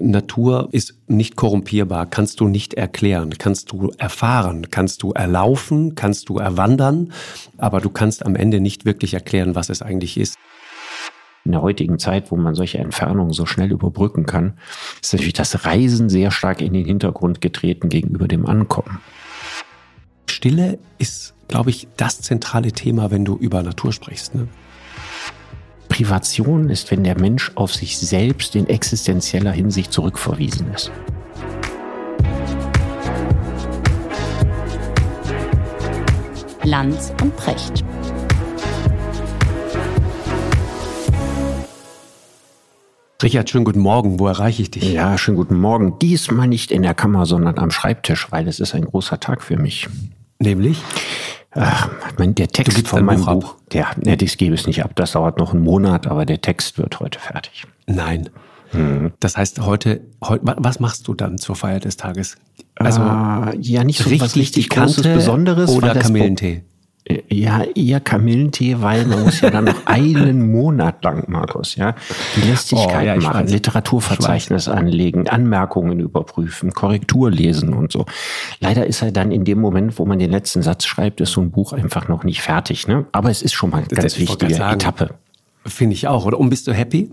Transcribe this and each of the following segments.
Natur ist nicht korrumpierbar, kannst du nicht erklären, kannst du erfahren, kannst du erlaufen, kannst du erwandern, aber du kannst am Ende nicht wirklich erklären, was es eigentlich ist. In der heutigen Zeit, wo man solche Entfernungen so schnell überbrücken kann, ist natürlich das Reisen sehr stark in den Hintergrund getreten gegenüber dem Ankommen. Stille ist, glaube ich, das zentrale Thema, wenn du über Natur sprichst. Ne? Privation ist, wenn der Mensch auf sich selbst in existenzieller Hinsicht zurückverwiesen ist. Lanz und Precht. Richard, schönen guten Morgen. Wo erreiche ich dich? Ja, schönen guten Morgen. Diesmal nicht in der Kammer, sondern am Schreibtisch, weil es ist ein großer Tag für mich. Nämlich? Ach, mein, der Text von meinem Buch, Buch der, ne, das gebe es nicht ab. Das dauert noch einen Monat, aber der Text wird heute fertig. Nein. Hm. Das heißt, heute, heute, was machst du dann zur Feier des Tages? Also, äh, ja, nicht so richtig was richtig Großes, Besonderes. Oder Kamillentee? Ja, eher Kamillentee, weil man muss ja dann noch einen Monat lang, Markus, ja, die Lästigkeit oh, ja, machen, weiß. Literaturverzeichnis anlegen, Anmerkungen überprüfen, Korrektur lesen und so. Leider ist er dann in dem Moment, wo man den letzten Satz schreibt, ist so ein Buch einfach noch nicht fertig, ne? Aber es ist schon mal eine ganz wichtige Etappe. Finde ich auch. Oder? Und bist du happy?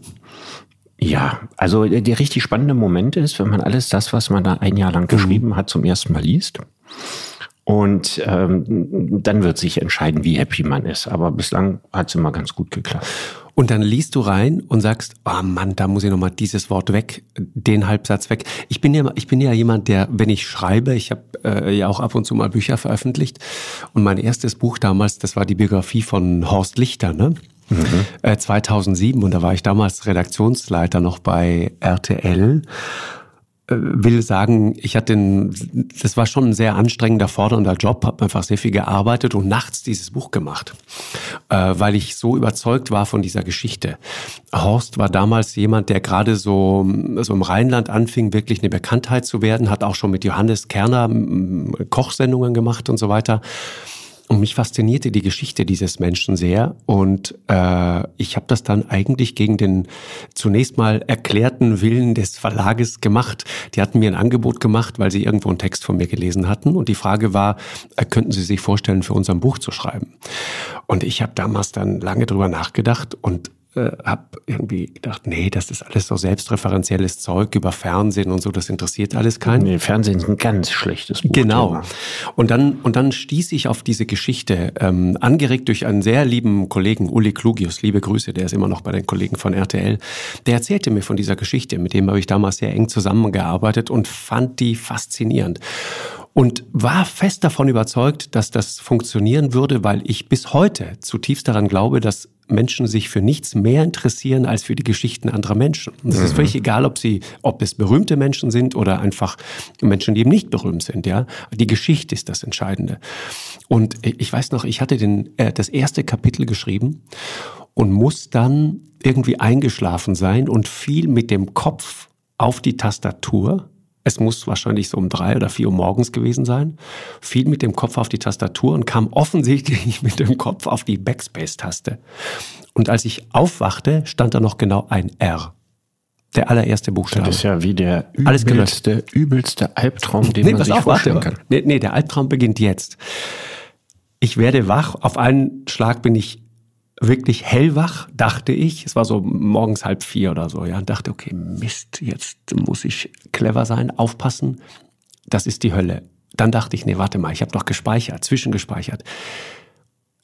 Ja, also der richtig spannende Moment ist, wenn man alles das, was man da ein Jahr lang mhm. geschrieben hat, zum ersten Mal liest. Und ähm, dann wird sich entscheiden, wie happy man ist. Aber bislang hat es immer ganz gut geklappt. Und dann liest du rein und sagst, oh Mann, da muss ich nochmal dieses Wort weg, den Halbsatz weg. Ich bin ja, ich bin ja jemand, der, wenn ich schreibe, ich habe äh, ja auch ab und zu mal Bücher veröffentlicht. Und mein erstes Buch damals, das war die Biografie von Horst Lichter, ne? Mhm. Äh, 2007 und da war ich damals Redaktionsleiter noch bei RTL äh, will sagen, ich hatte den, das war schon ein sehr anstrengender, fordernder Job, habe einfach sehr viel gearbeitet und nachts dieses Buch gemacht, äh, weil ich so überzeugt war von dieser Geschichte. Horst war damals jemand, der gerade so, so im Rheinland anfing, wirklich eine Bekanntheit zu werden, hat auch schon mit Johannes Kerner Kochsendungen gemacht und so weiter. Und mich faszinierte die Geschichte dieses Menschen sehr. Und äh, ich habe das dann eigentlich gegen den zunächst mal erklärten Willen des Verlages gemacht. Die hatten mir ein Angebot gemacht, weil sie irgendwo einen Text von mir gelesen hatten. Und die Frage war, äh, könnten Sie sich vorstellen, für unser Buch zu schreiben? Und ich habe damals dann lange drüber nachgedacht und äh, habe irgendwie gedacht, nee, das ist alles so selbstreferenzielles Zeug über Fernsehen und so, das interessiert alles keinen. Nee, Fernsehen ist ein ganz schlechtes Buch. Genau. Und dann, und dann stieß ich auf diese Geschichte, ähm, angeregt durch einen sehr lieben Kollegen, Uli Klugius, liebe Grüße, der ist immer noch bei den Kollegen von RTL, der erzählte mir von dieser Geschichte, mit dem habe ich damals sehr eng zusammengearbeitet und fand die faszinierend und war fest davon überzeugt, dass das funktionieren würde, weil ich bis heute zutiefst daran glaube, dass Menschen sich für nichts mehr interessieren als für die Geschichten anderer Menschen. Und es mhm. ist völlig egal, ob sie, ob es berühmte Menschen sind oder einfach Menschen, die eben nicht berühmt sind. Ja, die Geschichte ist das Entscheidende. Und ich weiß noch, ich hatte den, äh, das erste Kapitel geschrieben und muss dann irgendwie eingeschlafen sein und fiel mit dem Kopf auf die Tastatur es muss wahrscheinlich so um drei oder vier Uhr morgens gewesen sein. Fiel mit dem Kopf auf die Tastatur und kam offensichtlich mit dem Kopf auf die Backspace-Taste. Und als ich aufwachte, stand da noch genau ein R. Der allererste Buchstabe. Das ist ja wie der übelste, übelste Albtraum, den nee, man sich auf, vorstellen kann. Nee, nee, der Albtraum beginnt jetzt. Ich werde wach. Auf einen Schlag bin ich wirklich hellwach, dachte ich. Es war so morgens halb vier oder so, ja. Und dachte, okay, Mist, jetzt muss ich clever sein, aufpassen. Das ist die Hölle. Dann dachte ich, nee, warte mal, ich habe doch gespeichert, zwischengespeichert.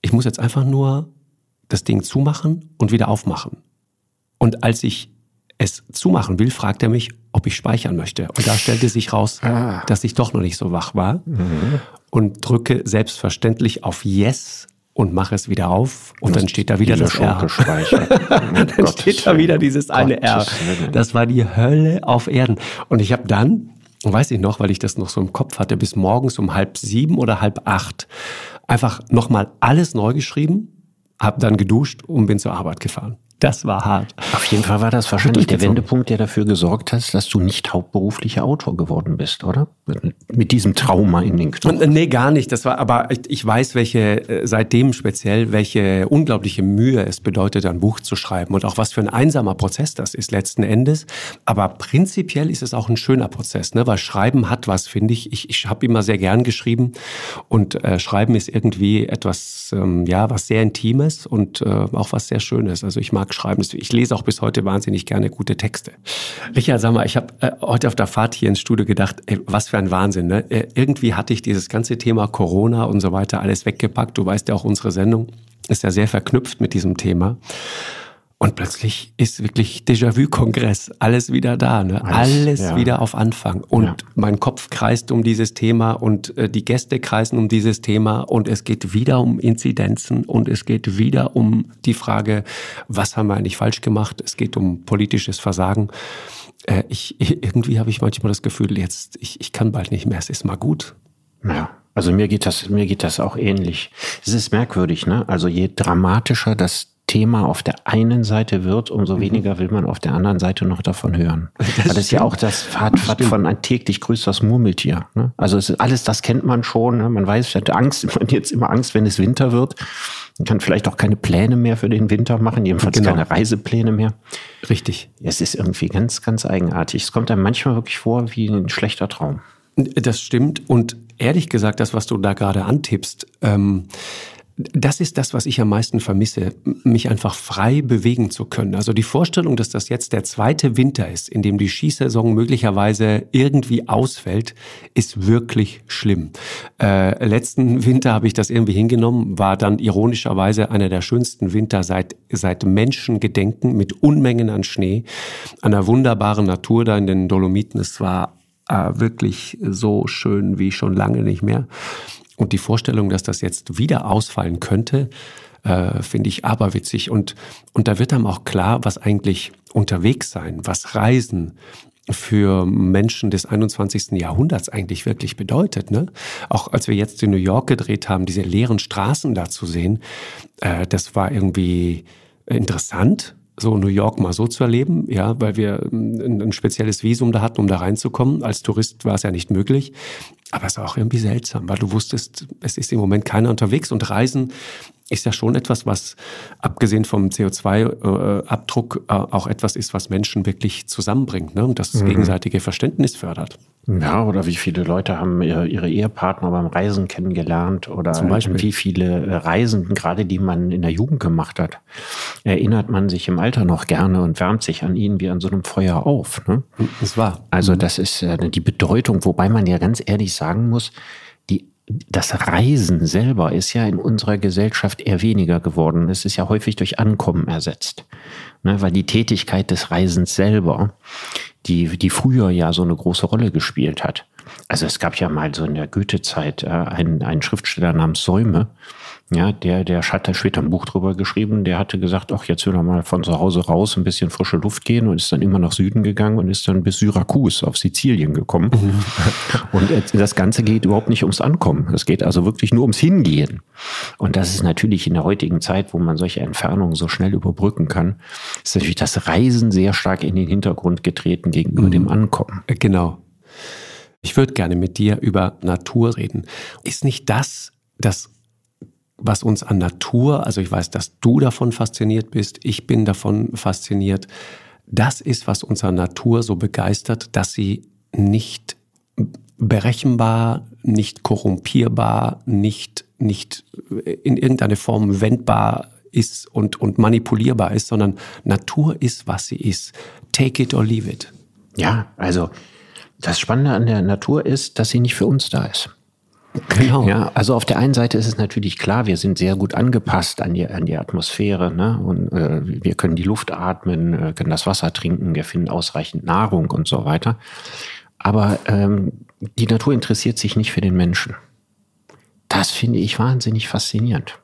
Ich muss jetzt einfach nur das Ding zumachen und wieder aufmachen. Und als ich es zumachen will, fragt er mich, ob ich speichern möchte. Und da stellte sich raus, ah. dass ich doch noch nicht so wach war. Mhm. Und drücke selbstverständlich auf Yes und mache es wieder auf und dann steht da wieder das R. dann Gott steht da wieder dieses eine R. Das war die Hölle auf Erden. Und ich habe dann, weiß ich noch, weil ich das noch so im Kopf hatte, bis morgens um halb sieben oder halb acht einfach nochmal alles neu geschrieben, habe dann geduscht und bin zur Arbeit gefahren. Das war hart. Auf jeden Fall war das wahrscheinlich der Wendepunkt, der dafür gesorgt hat, dass du nicht hauptberuflicher Autor geworden bist, oder? Mit diesem Trauma in den Knochen. Äh, nee, gar nicht. Das war, aber ich weiß, welche, äh, seitdem speziell, welche unglaubliche Mühe es bedeutet, ein Buch zu schreiben und auch was für ein einsamer Prozess das ist letzten Endes. Aber prinzipiell ist es auch ein schöner Prozess, ne? weil Schreiben hat was, finde ich. Ich, ich habe immer sehr gern geschrieben und äh, Schreiben ist irgendwie etwas, ähm, ja, was sehr Intimes und äh, auch was sehr Schönes. Also ich mag schreiben. Ich lese auch bis heute wahnsinnig gerne gute Texte. Richard, sag mal, ich habe äh, heute auf der Fahrt hier ins Studio gedacht, ey, was für ein Wahnsinn. Ne? Äh, irgendwie hatte ich dieses ganze Thema Corona und so weiter alles weggepackt. Du weißt ja auch, unsere Sendung ist ja sehr verknüpft mit diesem Thema. Und plötzlich ist wirklich Déjà-vu-Kongress, alles wieder da, ne? alles, alles ja. wieder auf Anfang. Und ja. mein Kopf kreist um dieses Thema und äh, die Gäste kreisen um dieses Thema und es geht wieder um Inzidenzen und es geht wieder um die Frage, was haben wir eigentlich falsch gemacht? Es geht um politisches Versagen. Äh, ich, irgendwie habe ich manchmal das Gefühl, jetzt, ich, ich kann bald nicht mehr, es ist mal gut. Ja. Also mir geht das, mir geht das auch ähnlich. Es ist merkwürdig, ne? Also je dramatischer das Thema auf der einen Seite wird, umso mhm. weniger will man auf der anderen Seite noch davon hören. Das, das ist ja auch das Fahrt, Fahrt von ein täglich grüßt das Murmeltier. Ne? Also es ist alles, das kennt man schon. Ne? Man weiß, ich hatte Angst, man hat jetzt immer Angst, wenn es Winter wird. Man kann vielleicht auch keine Pläne mehr für den Winter machen, jedenfalls genau. keine Reisepläne mehr. Richtig. Es ist irgendwie ganz, ganz eigenartig. Es kommt einem manchmal wirklich vor wie ein schlechter Traum. Das stimmt. Und ehrlich gesagt, das, was du da gerade antippst, ähm, das ist das, was ich am meisten vermisse, mich einfach frei bewegen zu können. Also die Vorstellung, dass das jetzt der zweite Winter ist, in dem die Skisaison möglicherweise irgendwie ausfällt, ist wirklich schlimm. Äh, letzten Winter habe ich das irgendwie hingenommen, war dann ironischerweise einer der schönsten Winter seit, seit Menschengedenken mit Unmengen an Schnee, einer wunderbaren Natur da in den Dolomiten. Es war äh, wirklich so schön wie schon lange nicht mehr. Und die Vorstellung, dass das jetzt wieder ausfallen könnte, äh, finde ich aberwitzig. Und, und da wird einem auch klar, was eigentlich unterwegs sein, was Reisen für Menschen des 21. Jahrhunderts eigentlich wirklich bedeutet. Ne? Auch als wir jetzt in New York gedreht haben, diese leeren Straßen da zu sehen, äh, das war irgendwie interessant, so New York mal so zu erleben, ja, weil wir ein, ein, spezielles Visum da hatten, um da reinzukommen. Als Tourist war es ja nicht möglich. Aber es war auch irgendwie seltsam, weil du wusstest, es ist im Moment keiner unterwegs und Reisen ist ja schon etwas, was abgesehen vom CO2-Abdruck äh, auch etwas ist, was Menschen wirklich zusammenbringt ne? und das mhm. gegenseitige Verständnis fördert. Ja, oder wie viele Leute haben ihre Ehepartner beim Reisen kennengelernt oder Zum Beispiel. wie viele äh, Reisen, gerade die man in der Jugend gemacht hat, erinnert man sich im Alter noch gerne und wärmt sich an ihnen wie an so einem Feuer auf. Ne? Das war. Also mhm. das ist äh, die Bedeutung, wobei man ja ganz ehrlich sagen muss, die das Reisen selber ist ja in unserer Gesellschaft eher weniger geworden. Es ist ja häufig durch Ankommen ersetzt. Ne, weil die Tätigkeit des Reisens selber, die, die früher ja so eine große Rolle gespielt hat. Also es gab ja mal so in der Goethe-Zeit äh, einen, einen Schriftsteller namens Säume, ja, der, der hat da später ein Buch drüber geschrieben, der hatte gesagt, ach, jetzt will er mal von zu Hause raus, ein bisschen frische Luft gehen und ist dann immer nach Süden gegangen und ist dann bis Syrakus auf Sizilien gekommen. Mhm. und das Ganze geht überhaupt nicht ums Ankommen. Es geht also wirklich nur ums Hingehen. Und das ist natürlich in der heutigen Zeit, wo man solche Entfernungen so schnell überbrücken kann, ist natürlich das Reisen sehr stark in den Hintergrund getreten gegenüber mhm. dem Ankommen. Äh, genau. Ich würde gerne mit dir über Natur reden. Ist nicht das das was uns an Natur, also ich weiß, dass du davon fasziniert bist, ich bin davon fasziniert, das ist, was uns an Natur so begeistert, dass sie nicht berechenbar, nicht korrumpierbar, nicht, nicht in irgendeine Form wendbar ist und, und manipulierbar ist, sondern Natur ist, was sie ist. Take it or leave it. Ja, also das Spannende an der Natur ist, dass sie nicht für uns da ist. Genau. Ja, also auf der einen Seite ist es natürlich klar, wir sind sehr gut angepasst an die, an die Atmosphäre, ne? Und äh, wir können die Luft atmen, äh, können das Wasser trinken, wir finden ausreichend Nahrung und so weiter. Aber ähm, die Natur interessiert sich nicht für den Menschen. Das finde ich wahnsinnig faszinierend.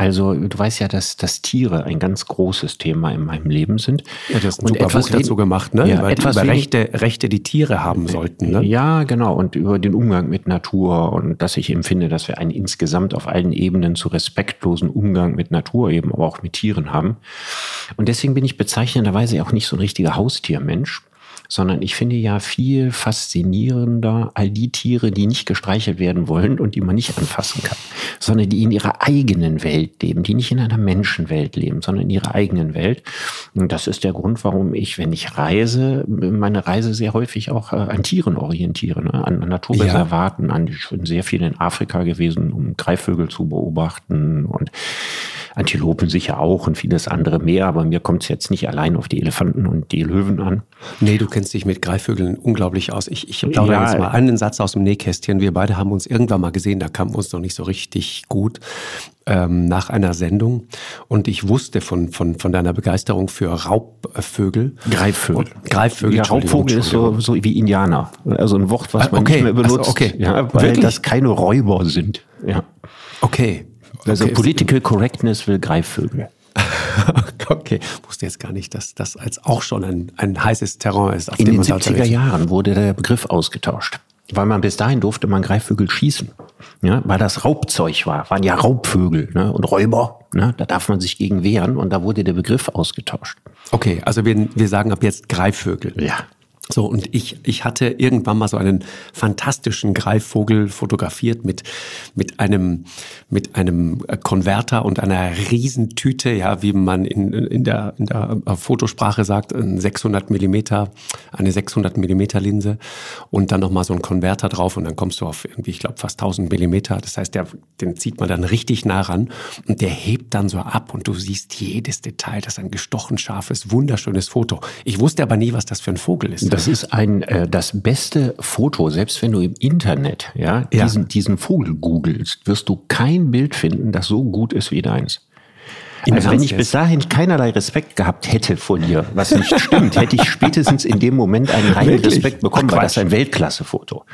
Also du weißt ja, dass, dass Tiere ein ganz großes Thema in meinem Leben sind. Ja, du hast ein und super etwas Buch dazu gemacht, ne? Ja, über, etwas über Rechte, Rechte, die Tiere haben sollten. Ne? Ja, genau. Und über den Umgang mit Natur und dass ich empfinde, dass wir einen insgesamt auf allen Ebenen zu respektlosen Umgang mit Natur eben, aber auch mit Tieren haben. Und deswegen bin ich bezeichnenderweise auch nicht so ein richtiger Haustiermensch sondern ich finde ja viel faszinierender all die Tiere, die nicht gestreichelt werden wollen und die man nicht anfassen kann, sondern die in ihrer eigenen Welt leben, die nicht in einer Menschenwelt leben, sondern in ihrer eigenen Welt. Und das ist der Grund, warum ich, wenn ich reise, meine Reise sehr häufig auch äh, an Tieren orientiere, ne? an, Naturreservaten, ja. an, ich bin sehr viel in Afrika gewesen, um Greifvögel zu beobachten und Antilopen sicher auch und vieles andere mehr, aber mir kommt es jetzt nicht allein auf die Elefanten und die Löwen an. Nee, du kennst dich mit Greifvögeln unglaublich aus. Ich, ich plaudere ja, jetzt mal einen Satz aus dem Nähkästchen. Wir beide haben uns irgendwann mal gesehen, da kam uns noch nicht so richtig gut ähm, nach einer Sendung. Und ich wusste von, von, von deiner Begeisterung für Raubvögel. Greifvögel. Und Greifvögel. Ja, Raubvogel ist so, so wie Indianer. Also ein Wort, was man okay. nicht mehr benutzt. Also, okay. Ja, weil Wirklich? das keine Räuber sind. Ja. Okay. Also okay. Political Correctness will Greifvögel. okay, wusste jetzt gar nicht, dass das als auch schon ein, ein heißes Terrain ist. In den 70er Jahren wurde der Begriff ausgetauscht, weil man bis dahin durfte man Greifvögel schießen, ja, weil das Raubzeug war, waren ja Raubvögel ne, und Räuber, ne, da darf man sich gegen wehren und da wurde der Begriff ausgetauscht. Okay, also wir, wir sagen ab jetzt Greifvögel. Ja. So, und ich, ich hatte irgendwann mal so einen fantastischen Greifvogel fotografiert mit, mit einem, mit einem Konverter und einer Riesentüte, ja, wie man in, in der, in der Fotosprache sagt, ein 600 Millimeter, eine 600 Millimeter Linse und dann nochmal so ein Konverter drauf und dann kommst du auf irgendwie, ich glaube, fast 1000 Millimeter. Das heißt, der, den zieht man dann richtig nah ran und der hebt dann so ab und du siehst jedes Detail. Das ist ein gestochen scharfes, wunderschönes Foto. Ich wusste aber nie, was das für ein Vogel ist. Das das ist ein äh, das beste Foto, selbst wenn du im Internet ja, diesen, ja. diesen Vogel googelst, wirst du kein Bild finden, das so gut ist wie deins. Also wenn ich bis dahin keinerlei Respekt gehabt hätte vor dir, was nicht stimmt, hätte ich spätestens in dem Moment einen reinen Respekt bekommen, Ach, weil das ist ein Weltklasse-Foto.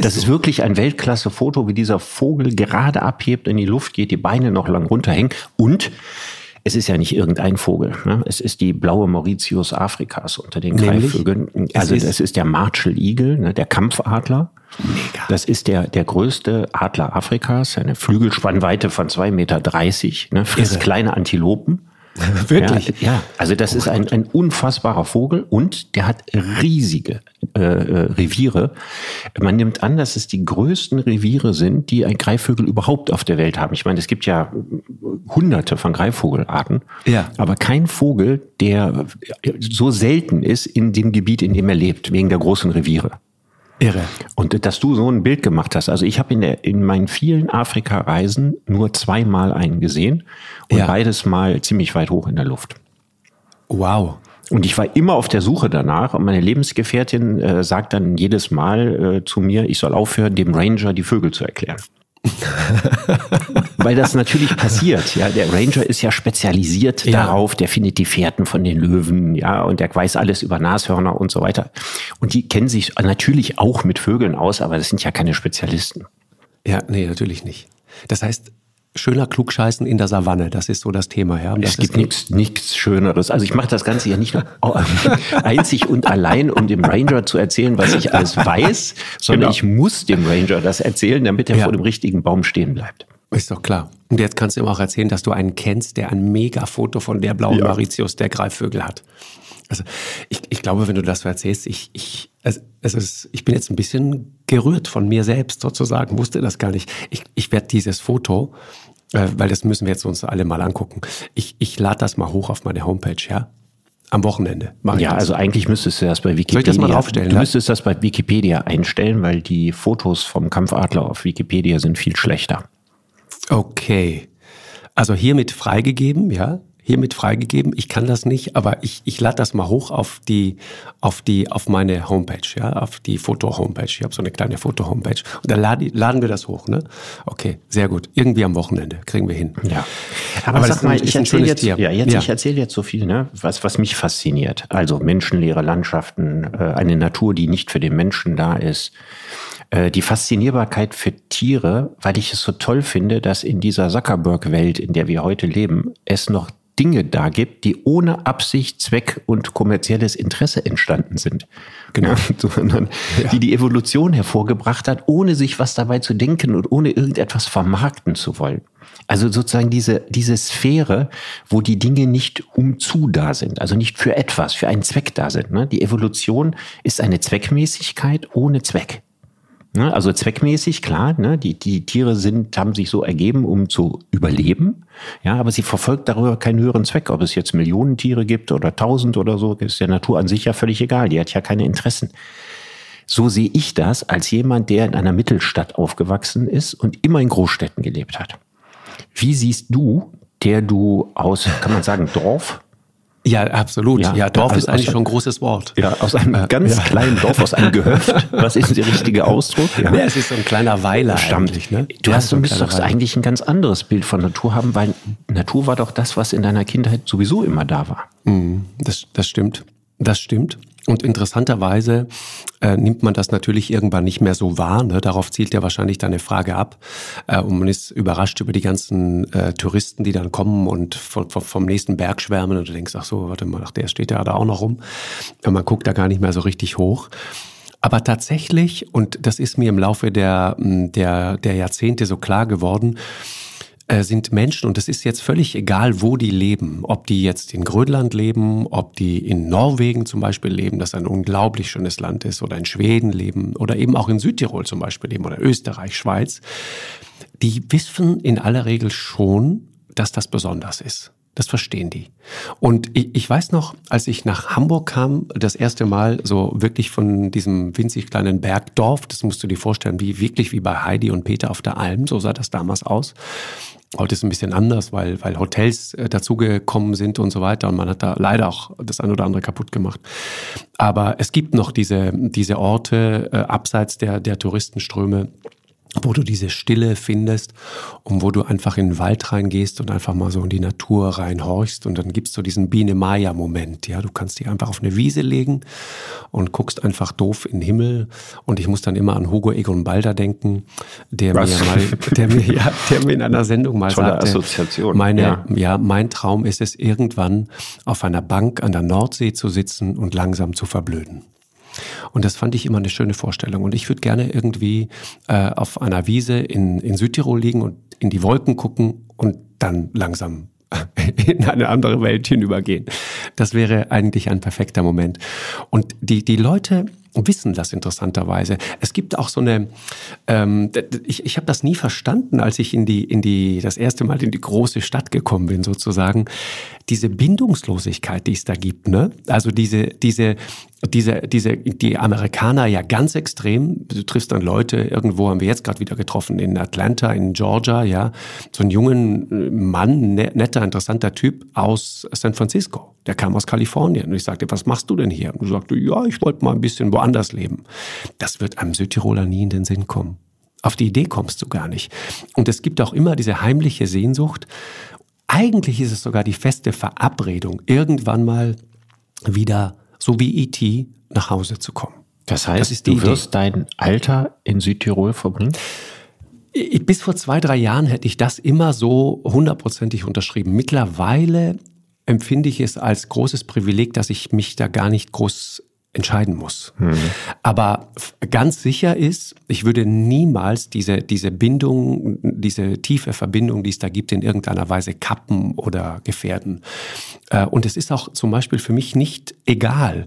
Das ist wirklich ein Weltklasse-Foto, wie dieser Vogel gerade abhebt, in die Luft geht, die Beine noch lang runterhängen und es ist ja nicht irgendein Vogel. Ne? Es ist die blaue Mauritius Afrikas unter den Greifvögeln. Also es ist der Marshall Eagle, ne? der Kampfadler. Mega. Das ist der, der größte Adler Afrikas, eine Flügelspannweite von zwei Meter, dreißig, ne? frisst kleine Antilopen. Wirklich? Ja, ja, also das oh ist ein, ein unfassbarer Vogel und der hat riesige äh, äh, Reviere. Man nimmt an, dass es die größten Reviere sind, die ein Greifvögel überhaupt auf der Welt haben. Ich meine, es gibt ja hunderte von Greifvogelarten, ja. aber kein Vogel, der so selten ist in dem Gebiet, in dem er lebt, wegen der großen Reviere. Irre. Und dass du so ein Bild gemacht hast. Also ich habe in, in meinen vielen Afrika-Reisen nur zweimal einen gesehen und ja. beides mal ziemlich weit hoch in der Luft. Wow. Und ich war immer auf der Suche danach und meine Lebensgefährtin äh, sagt dann jedes Mal äh, zu mir, ich soll aufhören, dem Ranger die Vögel zu erklären. Weil das natürlich passiert. Ja, der Ranger ist ja spezialisiert ja. darauf, der findet die Fährten von den Löwen, ja, und der weiß alles über Nashörner und so weiter. Und die kennen sich natürlich auch mit Vögeln aus, aber das sind ja keine Spezialisten. Ja, nee, natürlich nicht. Das heißt, schöner Klugscheißen in der Savanne. Das ist so das Thema. Ja. es gibt nichts, nichts Schöneres. Also ich mache das Ganze ja nicht nur einzig und allein, um dem Ranger zu erzählen, was ich alles weiß, sondern genau. ich muss dem Ranger das erzählen, damit er ja. vor dem richtigen Baum stehen bleibt. Ist doch klar. Und jetzt kannst du ihm auch erzählen, dass du einen kennst, der ein Mega-Foto von der blauen ja. Mauritius, der Greifvögel hat. Also ich, ich glaube, wenn du das so erzählst, ich, ich, es, es ist, ich bin jetzt ein bisschen gerührt von mir selbst sozusagen, wusste das gar nicht. Ich, ich werde dieses Foto äh, weil das müssen wir jetzt uns alle mal angucken. Ich, ich lade das mal hoch auf meine Homepage, ja? Am Wochenende. Ja, das. also eigentlich müsstest du das bei Wikipedia. Soll ich das mal draufstellen? Du müsstest das bei Wikipedia einstellen, weil die Fotos vom Kampfadler auf Wikipedia sind viel schlechter. Okay. Also hiermit freigegeben, ja? hiermit freigegeben. Ich kann das nicht, aber ich, ich lade das mal hoch auf die, auf die, auf meine Homepage, ja, auf die Foto-Homepage. Ich habe so eine kleine Foto-Homepage. Und dann laden, laden wir das hoch, ne? Okay, sehr gut. Irgendwie am Wochenende kriegen wir hin. Ja. Aber, aber sag mal, ich erzähle jetzt, ja, jetzt, ja. ich erzähle jetzt so viel, ne? Was, was mich fasziniert. Also menschenleere Landschaften, äh, eine Natur, die nicht für den Menschen da ist, äh, die Faszinierbarkeit für Tiere, weil ich es so toll finde, dass in dieser Zuckerberg-Welt, in der wir heute leben, es noch Dinge da gibt, die ohne Absicht, Zweck und kommerzielles Interesse entstanden sind. Genau. Sondern ja. die die Evolution hervorgebracht hat, ohne sich was dabei zu denken und ohne irgendetwas vermarkten zu wollen. Also sozusagen diese, diese Sphäre, wo die Dinge nicht umzu da sind, also nicht für etwas, für einen Zweck da sind. Ne? Die Evolution ist eine Zweckmäßigkeit ohne Zweck. Ne? Also zweckmäßig, klar, ne? die, die Tiere sind, haben sich so ergeben, um zu überleben. Ja, aber sie verfolgt darüber keinen höheren Zweck. Ob es jetzt Millionen Tiere gibt oder tausend oder so, ist der Natur an sich ja völlig egal. Die hat ja keine Interessen. So sehe ich das als jemand, der in einer Mittelstadt aufgewachsen ist und immer in Großstädten gelebt hat. Wie siehst du, der du aus, kann man sagen, Dorf, ja, absolut. Ja, ja Dorf also ist eigentlich schon ein großes Wort. Ja, aus einem äh, ganz ja. kleinen Dorf, aus einem Gehöft. Was ist der richtige Ausdruck? Ja. ja, es ist so ein kleiner Weiler Stammt. eigentlich. Ne? Du hast, du müsstest doch eigentlich ein ganz anderes Bild von Natur haben, weil Natur war doch das, was in deiner Kindheit sowieso immer da war. Mhm, das, das stimmt. Das stimmt. Und interessanterweise äh, nimmt man das natürlich irgendwann nicht mehr so wahr. Ne? Darauf zielt ja wahrscheinlich deine Frage ab. Äh, und man ist überrascht über die ganzen äh, Touristen, die dann kommen und vom, vom nächsten Berg schwärmen. Und du denkst, ach so, warte mal, ach, der steht ja da auch noch rum. Und man guckt da gar nicht mehr so richtig hoch. Aber tatsächlich, und das ist mir im Laufe der, der, der Jahrzehnte so klar geworden, sind Menschen, und es ist jetzt völlig egal, wo die leben, ob die jetzt in Grönland leben, ob die in Norwegen zum Beispiel leben, das ein unglaublich schönes Land ist, oder in Schweden leben, oder eben auch in Südtirol zum Beispiel leben, oder Österreich, Schweiz, die wissen in aller Regel schon, dass das besonders ist. Das verstehen die. Und ich, ich, weiß noch, als ich nach Hamburg kam, das erste Mal so wirklich von diesem winzig kleinen Bergdorf, das musst du dir vorstellen, wie wirklich wie bei Heidi und Peter auf der Alm, so sah das damals aus. Heute ist es ein bisschen anders, weil, weil Hotels äh, dazugekommen sind und so weiter. Und man hat da leider auch das ein oder andere kaputt gemacht. Aber es gibt noch diese, diese Orte äh, abseits der, der Touristenströme, wo du diese Stille findest und wo du einfach in den Wald reingehst und einfach mal so in die Natur reinhorchst und dann gibt's so diesen Biene-Maya-Moment. Ja, du kannst dich einfach auf eine Wiese legen und guckst einfach doof in den Himmel und ich muss dann immer an Hugo Egon Balder denken, der Was? mir mal, der mir, ja, der mir in einer Sendung mal Tolle sagte, Assoziation. meine, ja. ja, mein Traum ist es irgendwann auf einer Bank an der Nordsee zu sitzen und langsam zu verblöden. Und das fand ich immer eine schöne Vorstellung. Und ich würde gerne irgendwie äh, auf einer Wiese in, in Südtirol liegen und in die Wolken gucken und dann langsam in eine andere Welt hinübergehen. Das wäre eigentlich ein perfekter Moment. Und die, die Leute wissen das interessanterweise. Es gibt auch so eine, ähm, ich, ich habe das nie verstanden, als ich in die, in die, das erste Mal in die große Stadt gekommen bin, sozusagen, diese Bindungslosigkeit, die es da gibt, ne? Also diese, diese, diese, diese, die Amerikaner ja ganz extrem. Du triffst dann Leute, irgendwo haben wir jetzt gerade wieder getroffen, in Atlanta, in Georgia, ja. So einen jungen äh, Mann, ne, netter, interessanter Typ aus San Francisco. Der kam aus Kalifornien. Und ich sagte, was machst du denn hier? Und du sagte, ja, ich wollte mal ein bisschen woanders leben. Das wird einem Südtiroler nie in den Sinn kommen. Auf die Idee kommst du gar nicht. Und es gibt auch immer diese heimliche Sehnsucht. Eigentlich ist es sogar die feste Verabredung, irgendwann mal wieder so wie E.T. nach Hause zu kommen. Das heißt, das du wirst Idee. dein Alter in Südtirol verbringen? Bis vor zwei, drei Jahren hätte ich das immer so hundertprozentig unterschrieben. Mittlerweile empfinde ich es als großes Privileg, dass ich mich da gar nicht groß entscheiden muss. Mhm. Aber ganz sicher ist, ich würde niemals diese, diese Bindung, diese tiefe Verbindung, die es da gibt, in irgendeiner Weise kappen oder gefährden. Äh, und es ist auch zum Beispiel für mich nicht egal,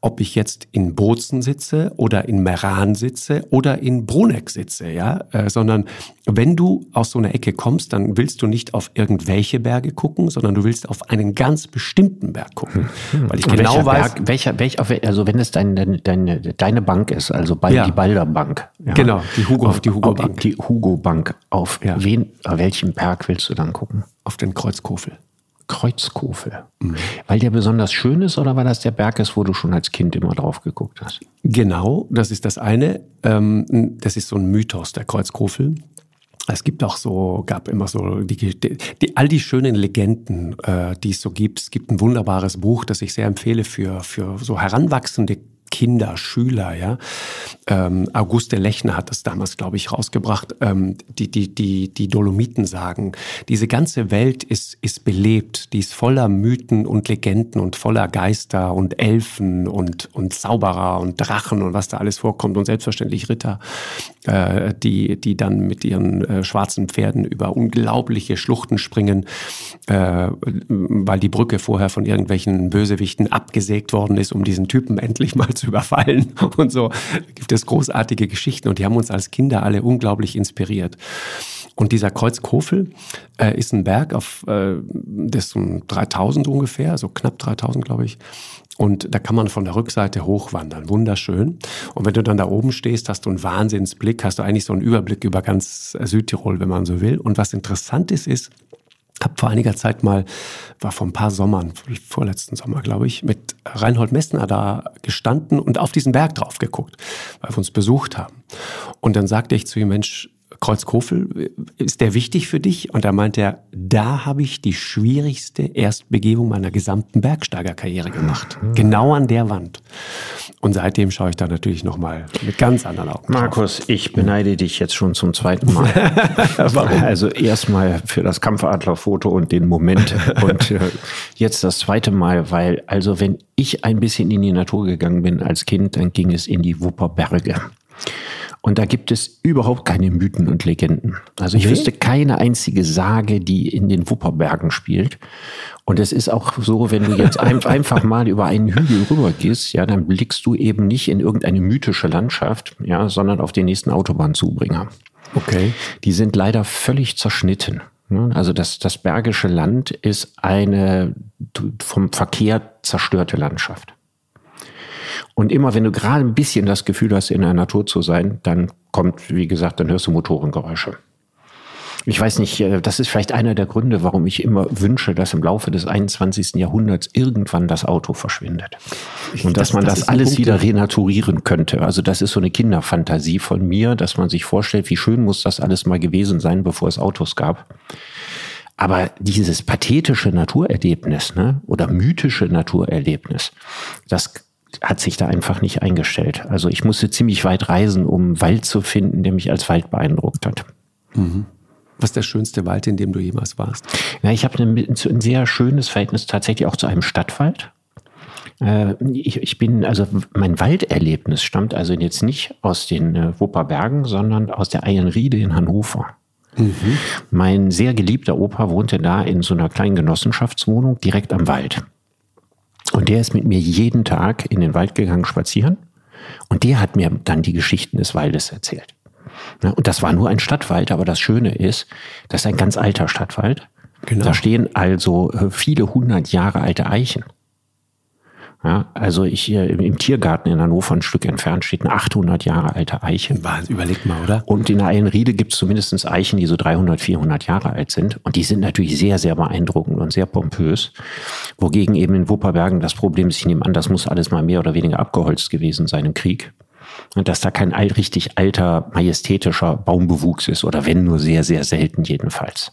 ob ich jetzt in Bozen sitze oder in Meran sitze oder in Bruneck sitze, ja, äh, sondern wenn du aus so einer Ecke kommst, dann willst du nicht auf irgendwelche Berge gucken, sondern du willst auf einen ganz bestimmten Berg gucken. Hm. Weil ich genau welcher weiß. Berg, welcher, welcher, also wenn es dein, deine, deine Bank ist, also bei ja. die Balder Bank. Ja. Genau, die Hugo, auf, die Hugo Bank. Die Hugo Bank. Auf ja. wen, auf welchen Berg willst du dann gucken? Auf den Kreuzkofel. Kreuzkofel. Mhm. Weil der besonders schön ist oder weil das der Berg ist, wo du schon als Kind immer drauf geguckt hast? Genau, das ist das eine. Ähm, das ist so ein Mythos, der Kreuzkofel. Es gibt auch so, gab immer so die, die, die all die schönen Legenden, äh, die es so gibt. Es gibt ein wunderbares Buch, das ich sehr empfehle für, für so heranwachsende Kinder, Schüler, ja. Ähm, Auguste Lechner hat das damals, glaube ich, rausgebracht. Ähm, die, die, die, die Dolomiten sagen, diese ganze Welt ist, ist belebt, die ist voller Mythen und Legenden und voller Geister und Elfen und, und Zauberer und Drachen und was da alles vorkommt und selbstverständlich Ritter, äh, die, die dann mit ihren äh, schwarzen Pferden über unglaubliche Schluchten springen, äh, weil die Brücke vorher von irgendwelchen Bösewichten abgesägt worden ist, um diesen Typen endlich mal zu überfallen und so. Da gibt es großartige Geschichten und die haben uns als Kinder alle unglaublich inspiriert. Und dieser Kreuz Kofel äh, ist ein Berg auf, äh, das ist um 3000 ungefähr, also knapp 3000 glaube ich. Und da kann man von der Rückseite hochwandern. Wunderschön. Und wenn du dann da oben stehst, hast du einen Wahnsinnsblick, hast du eigentlich so einen Überblick über ganz Südtirol, wenn man so will. Und was interessant ist, ist, habe vor einiger Zeit mal, war vor ein paar Sommern, vorletzten Sommer, glaube ich, mit Reinhold Messner da gestanden und auf diesen Berg drauf geguckt, weil wir uns besucht haben. Und dann sagte ich zu ihm, Mensch, Kreuzkofel, ist der wichtig für dich? Und da meinte er, da habe ich die schwierigste Erstbegehung meiner gesamten Bergsteigerkarriere gemacht. Mhm. Genau an der Wand. Und seitdem schaue ich da natürlich nochmal mit ganz anderen Augen. Markus, drauf. ich beneide dich jetzt schon zum zweiten Mal. also erstmal für das Kampfadlerfoto und den Moment und äh, jetzt das zweite Mal, weil also wenn ich ein bisschen in die Natur gegangen bin als Kind, dann ging es in die Wupperberge. Und da gibt es überhaupt keine Mythen und Legenden. Also ich okay. wüsste keine einzige Sage, die in den Wupperbergen spielt. Und es ist auch so, wenn du jetzt einfach mal über einen Hügel rübergehst, ja, dann blickst du eben nicht in irgendeine mythische Landschaft, ja, sondern auf den nächsten Autobahnzubringer. Okay. Die sind leider völlig zerschnitten. Ne? Also das, das Bergische Land ist eine vom Verkehr zerstörte Landschaft. Und immer wenn du gerade ein bisschen das Gefühl hast, in der Natur zu sein, dann kommt, wie gesagt, dann hörst du Motorengeräusche. Ich weiß nicht, äh, das ist vielleicht einer der Gründe, warum ich immer wünsche, dass im Laufe des 21. Jahrhunderts irgendwann das Auto verschwindet. Und dass das, man das, das alles wieder renaturieren könnte. Also das ist so eine Kinderfantasie von mir, dass man sich vorstellt, wie schön muss das alles mal gewesen sein, bevor es Autos gab. Aber dieses pathetische Naturerlebnis ne, oder mythische Naturerlebnis, das hat sich da einfach nicht eingestellt. Also ich musste ziemlich weit reisen, um Wald zu finden, der mich als Wald beeindruckt hat. Mhm. Was ist der schönste Wald, in dem du jemals warst? Ja, ich habe ein, ein sehr schönes Verhältnis tatsächlich auch zu einem Stadtwald. Äh, ich, ich, bin, also mein Walderlebnis stammt also jetzt nicht aus den äh, Wupperbergen, sondern aus der Eilenriede in Hannover. Mhm. Mein sehr geliebter Opa wohnte da in so einer kleinen Genossenschaftswohnung direkt am Wald. Und der ist mit mir jeden Tag in den Wald gegangen spazieren. Und der hat mir dann die Geschichten des Waldes erzählt. Und das war nur ein Stadtwald, aber das Schöne ist, das ist ein ganz alter Stadtwald. Genau. Da stehen also äh, viele hundert Jahre alte Eichen. Ja, also ich im Tiergarten in Hannover ein Stück entfernt steht eine 800 Jahre alte Eiche. Wahnsinn, überleg mal, oder? Und in der Eilenriede gibt es zumindest Eichen, die so 300, 400 Jahre alt sind. Und die sind natürlich sehr, sehr beeindruckend und sehr pompös. Wogegen eben in Wupperbergen das Problem ist, ich nehme an, das muss alles mal mehr oder weniger abgeholzt gewesen sein im Krieg. Und dass da kein richtig alter, majestätischer Baumbewuchs ist oder wenn nur sehr, sehr selten jedenfalls.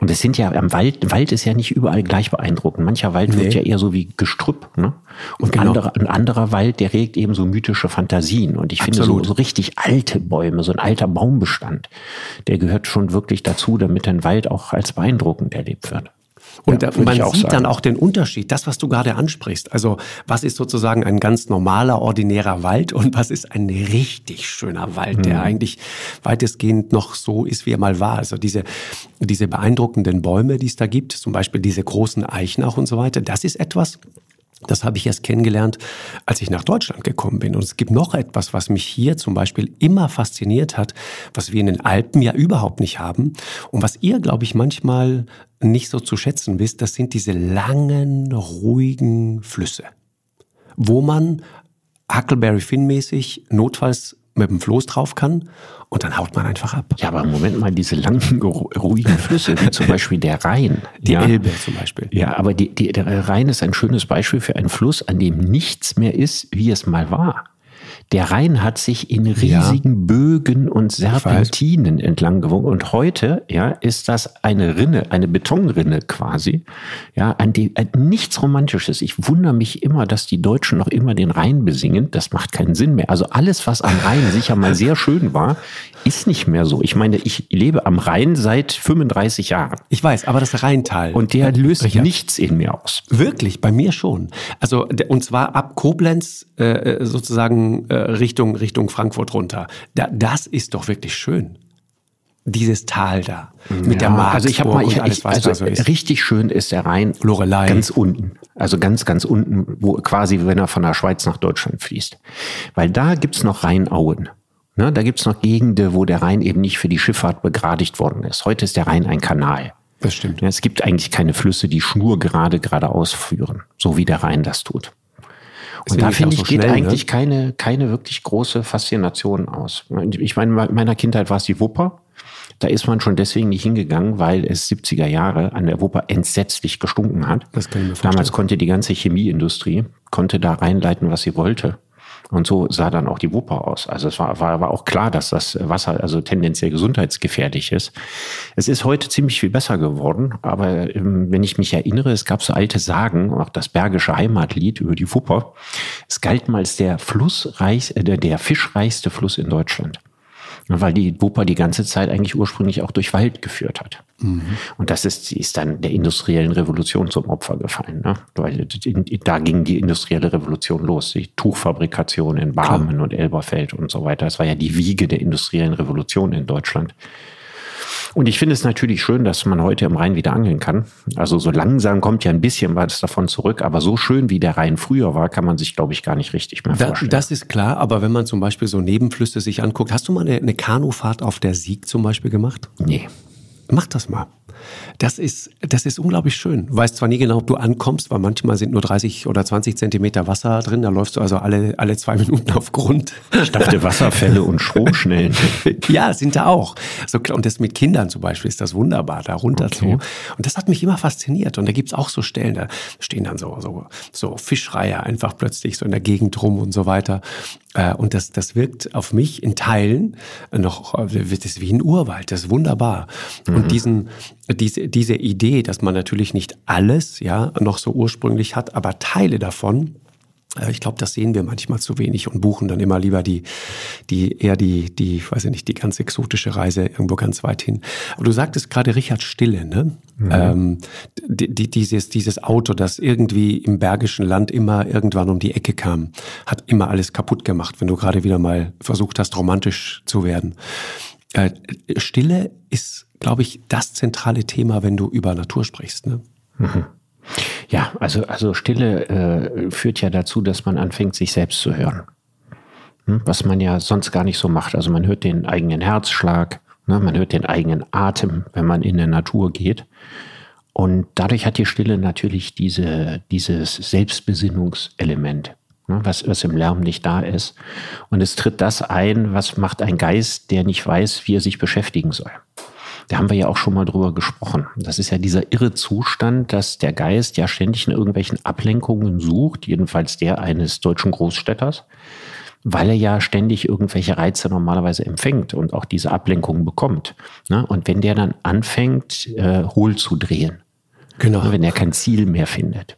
Und es sind ja am Wald, Wald ist ja nicht überall gleich beeindruckend. Mancher Wald nee. wird ja eher so wie Gestrüpp, ne? Und genau. anderer, ein anderer Wald, der regt eben so mythische Fantasien. Und ich Absolut. finde so, so richtig alte Bäume, so ein alter Baumbestand, der gehört schon wirklich dazu, damit ein Wald auch als beeindruckend erlebt wird. Und ja, man sieht sagen. dann auch den Unterschied, das, was du gerade ansprichst. Also was ist sozusagen ein ganz normaler, ordinärer Wald und was ist ein richtig schöner Wald, mhm. der eigentlich weitestgehend noch so ist, wie er mal war. Also diese, diese beeindruckenden Bäume, die es da gibt, zum Beispiel diese großen Eichen auch und so weiter, das ist etwas, das habe ich erst kennengelernt, als ich nach Deutschland gekommen bin. Und es gibt noch etwas, was mich hier zum Beispiel immer fasziniert hat, was wir in den Alpen ja überhaupt nicht haben und was ihr, glaube ich, manchmal nicht so zu schätzen wisst, das sind diese langen, ruhigen Flüsse, wo man Huckleberry Finn-mäßig notfalls mit dem Floß drauf kann und dann haut man einfach ab. Ja, aber Moment mal, diese langen, ruhigen Flüsse, wie zum Beispiel der Rhein. Die ja, Elbe zum Beispiel. Ja, aber die, die, der Rhein ist ein schönes Beispiel für einen Fluss, an dem nichts mehr ist, wie es mal war. Der Rhein hat sich in riesigen ja. Bögen und Serpentinen entlang gewogen. Und heute, ja, ist das eine Rinne, eine Betonrinne quasi. Ja, an die, an nichts Romantisches. Ich wundere mich immer, dass die Deutschen noch immer den Rhein besingen. Das macht keinen Sinn mehr. Also alles, was am Rhein sicher mal sehr schön war, ist nicht mehr so. Ich meine, ich lebe am Rhein seit 35 Jahren. Ich weiß, aber das Rheintal. Und der löst ja. nichts in mir aus. Wirklich, bei mir schon. Also, und zwar ab Koblenz äh, äh sozusagen äh, Richtung, Richtung Frankfurt runter. Da, das ist doch wirklich schön dieses Tal da mit ja, der Mark. Also ich habe mal, ich, alles, ich, also so richtig schön ist der Rhein. Lorelei. Ganz unten. Also ganz, ganz unten, wo quasi, wenn er von der Schweiz nach Deutschland fließt. Weil da gibt's noch Rheinauen. Ne, da gibt's noch Gegenden, wo der Rhein eben nicht für die Schifffahrt begradigt worden ist. Heute ist der Rhein ein Kanal. Das stimmt. Es gibt eigentlich keine Flüsse, die schnurgerade geradeaus führen, so wie der Rhein das tut. Und da finde ich, so geht schnell, eigentlich ne? keine, keine wirklich große Faszination aus. Ich meine, in meiner Kindheit war es die Wupper. Da ist man schon deswegen nicht hingegangen, weil es 70er Jahre an der Wupper entsetzlich gestunken hat. Das kann ich mir vorstellen. Damals konnte die ganze Chemieindustrie, konnte da reinleiten, was sie wollte. Und so sah dann auch die Wupper aus. Also es war, war, war auch klar, dass das Wasser also tendenziell gesundheitsgefährlich ist. Es ist heute ziemlich viel besser geworden, aber ähm, wenn ich mich erinnere, es gab so alte Sagen, auch das Bergische Heimatlied über die Wupper. Es galt mal als der Flussreich, äh, der, der fischreichste Fluss in Deutschland weil die Wupper die ganze Zeit eigentlich ursprünglich auch durch Wald geführt hat. Mhm. Und das ist, ist dann der industriellen Revolution zum Opfer gefallen. Ne? Weil da ging die industrielle Revolution los. Die Tuchfabrikation in Barmen Klar. und Elberfeld und so weiter. Das war ja die Wiege der industriellen Revolution in Deutschland. Und ich finde es natürlich schön, dass man heute im Rhein wieder angeln kann. Also so langsam kommt ja ein bisschen was davon zurück, aber so schön wie der Rhein früher war, kann man sich, glaube ich, gar nicht richtig mehr vorstellen. Das ist klar, aber wenn man zum Beispiel so Nebenflüsse sich anguckt, hast du mal eine, eine Kanufahrt auf der Sieg zum Beispiel gemacht? Nee. Mach das mal. Das ist, das ist unglaublich schön. Du weißt zwar nie genau, ob du ankommst, weil manchmal sind nur 30 oder 20 Zentimeter Wasser drin. Da läufst du also alle, alle zwei Minuten auf Grund. Ich dachte Wasserfälle und Stromschnellen. ja, sind da auch. So, und das mit Kindern zum Beispiel ist das wunderbar, da runter okay. zu. Und das hat mich immer fasziniert. Und da gibt's auch so Stellen, da stehen dann so, so, so Fischreiher einfach plötzlich so in der Gegend rum und so weiter. Äh, und das, das wirkt auf mich in Teilen noch, das ist wie ein Urwald, das ist wunderbar. Mhm. Und diesen, diese, diese Idee, dass man natürlich nicht alles, ja, noch so ursprünglich hat, aber Teile davon, äh, ich glaube, das sehen wir manchmal zu wenig und buchen dann immer lieber die, die eher die, die, ich weiß nicht, die ganz exotische Reise irgendwo ganz weit hin. Aber du sagtest gerade Richard Stille, ne? Mhm. Ähm, die, die, dieses, dieses Auto, das irgendwie im Bergischen Land immer irgendwann um die Ecke kam, hat immer alles kaputt gemacht, wenn du gerade wieder mal versucht hast, romantisch zu werden. Äh, Stille ist, glaube ich, das zentrale Thema, wenn du über Natur sprichst, ne? Mhm. Ja, also, also Stille äh, führt ja dazu, dass man anfängt, sich selbst zu hören. Hm? Was man ja sonst gar nicht so macht. Also man hört den eigenen Herzschlag, ne? man hört den eigenen Atem, wenn man in der Natur geht. Und dadurch hat die Stille natürlich diese, dieses Selbstbesinnungselement, ne? was, was im Lärm nicht da ist. Und es tritt das ein, was macht ein Geist, der nicht weiß, wie er sich beschäftigen soll. Da haben wir ja auch schon mal drüber gesprochen. Das ist ja dieser irre Zustand, dass der Geist ja ständig in irgendwelchen Ablenkungen sucht, jedenfalls der eines deutschen Großstädters, weil er ja ständig irgendwelche Reize normalerweise empfängt und auch diese Ablenkungen bekommt. Ne? Und wenn der dann anfängt, äh, hohl zu drehen, genau. wenn er kein Ziel mehr findet.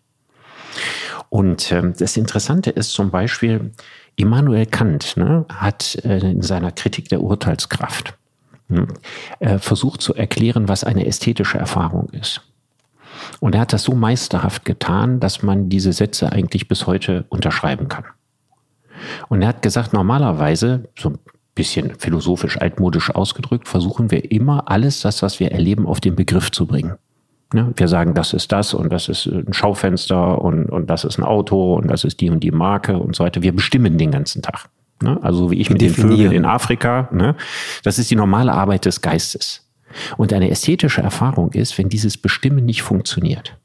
Und ähm, das Interessante ist zum Beispiel, Immanuel Kant ne, hat äh, in seiner Kritik der Urteilskraft äh, versucht zu erklären, was eine ästhetische Erfahrung ist. Und er hat das so meisterhaft getan, dass man diese Sätze eigentlich bis heute unterschreiben kann. Und er hat gesagt, normalerweise, so ein bisschen philosophisch altmodisch ausgedrückt, versuchen wir immer alles das, was wir erleben, auf den Begriff zu bringen. Ne? Wir sagen, das ist das und das ist ein Schaufenster und, und das ist ein Auto und das ist die und die Marke und so weiter. Wir bestimmen den ganzen Tag. Ne? Also wie ich mit den Vögeln in Afrika. Ne? Das ist die normale Arbeit des Geistes. Und eine ästhetische Erfahrung ist, wenn dieses Bestimmen nicht funktioniert.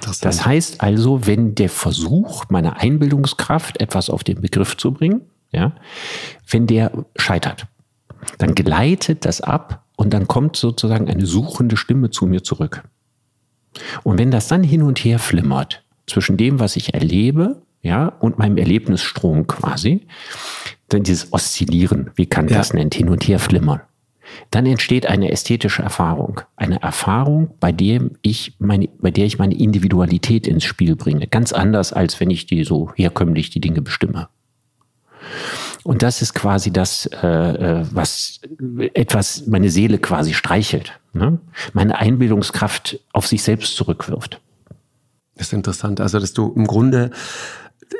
Das heißt also, wenn der Versuch meiner Einbildungskraft, etwas auf den Begriff zu bringen, ja, wenn der scheitert, dann gleitet das ab und dann kommt sozusagen eine suchende Stimme zu mir zurück. Und wenn das dann hin und her flimmert zwischen dem, was ich erlebe ja, und meinem Erlebnisstrom quasi, dann dieses Oszillieren, wie Kant ja. das nennt, hin und her flimmern. Dann entsteht eine ästhetische Erfahrung. Eine Erfahrung, bei, dem ich meine, bei der ich meine Individualität ins Spiel bringe. Ganz anders, als wenn ich die so herkömmlich die Dinge bestimme. Und das ist quasi das, äh, äh was etwas meine Seele quasi streichelt. Ne? Meine Einbildungskraft auf sich selbst zurückwirft. Das ist interessant. Also, dass du im Grunde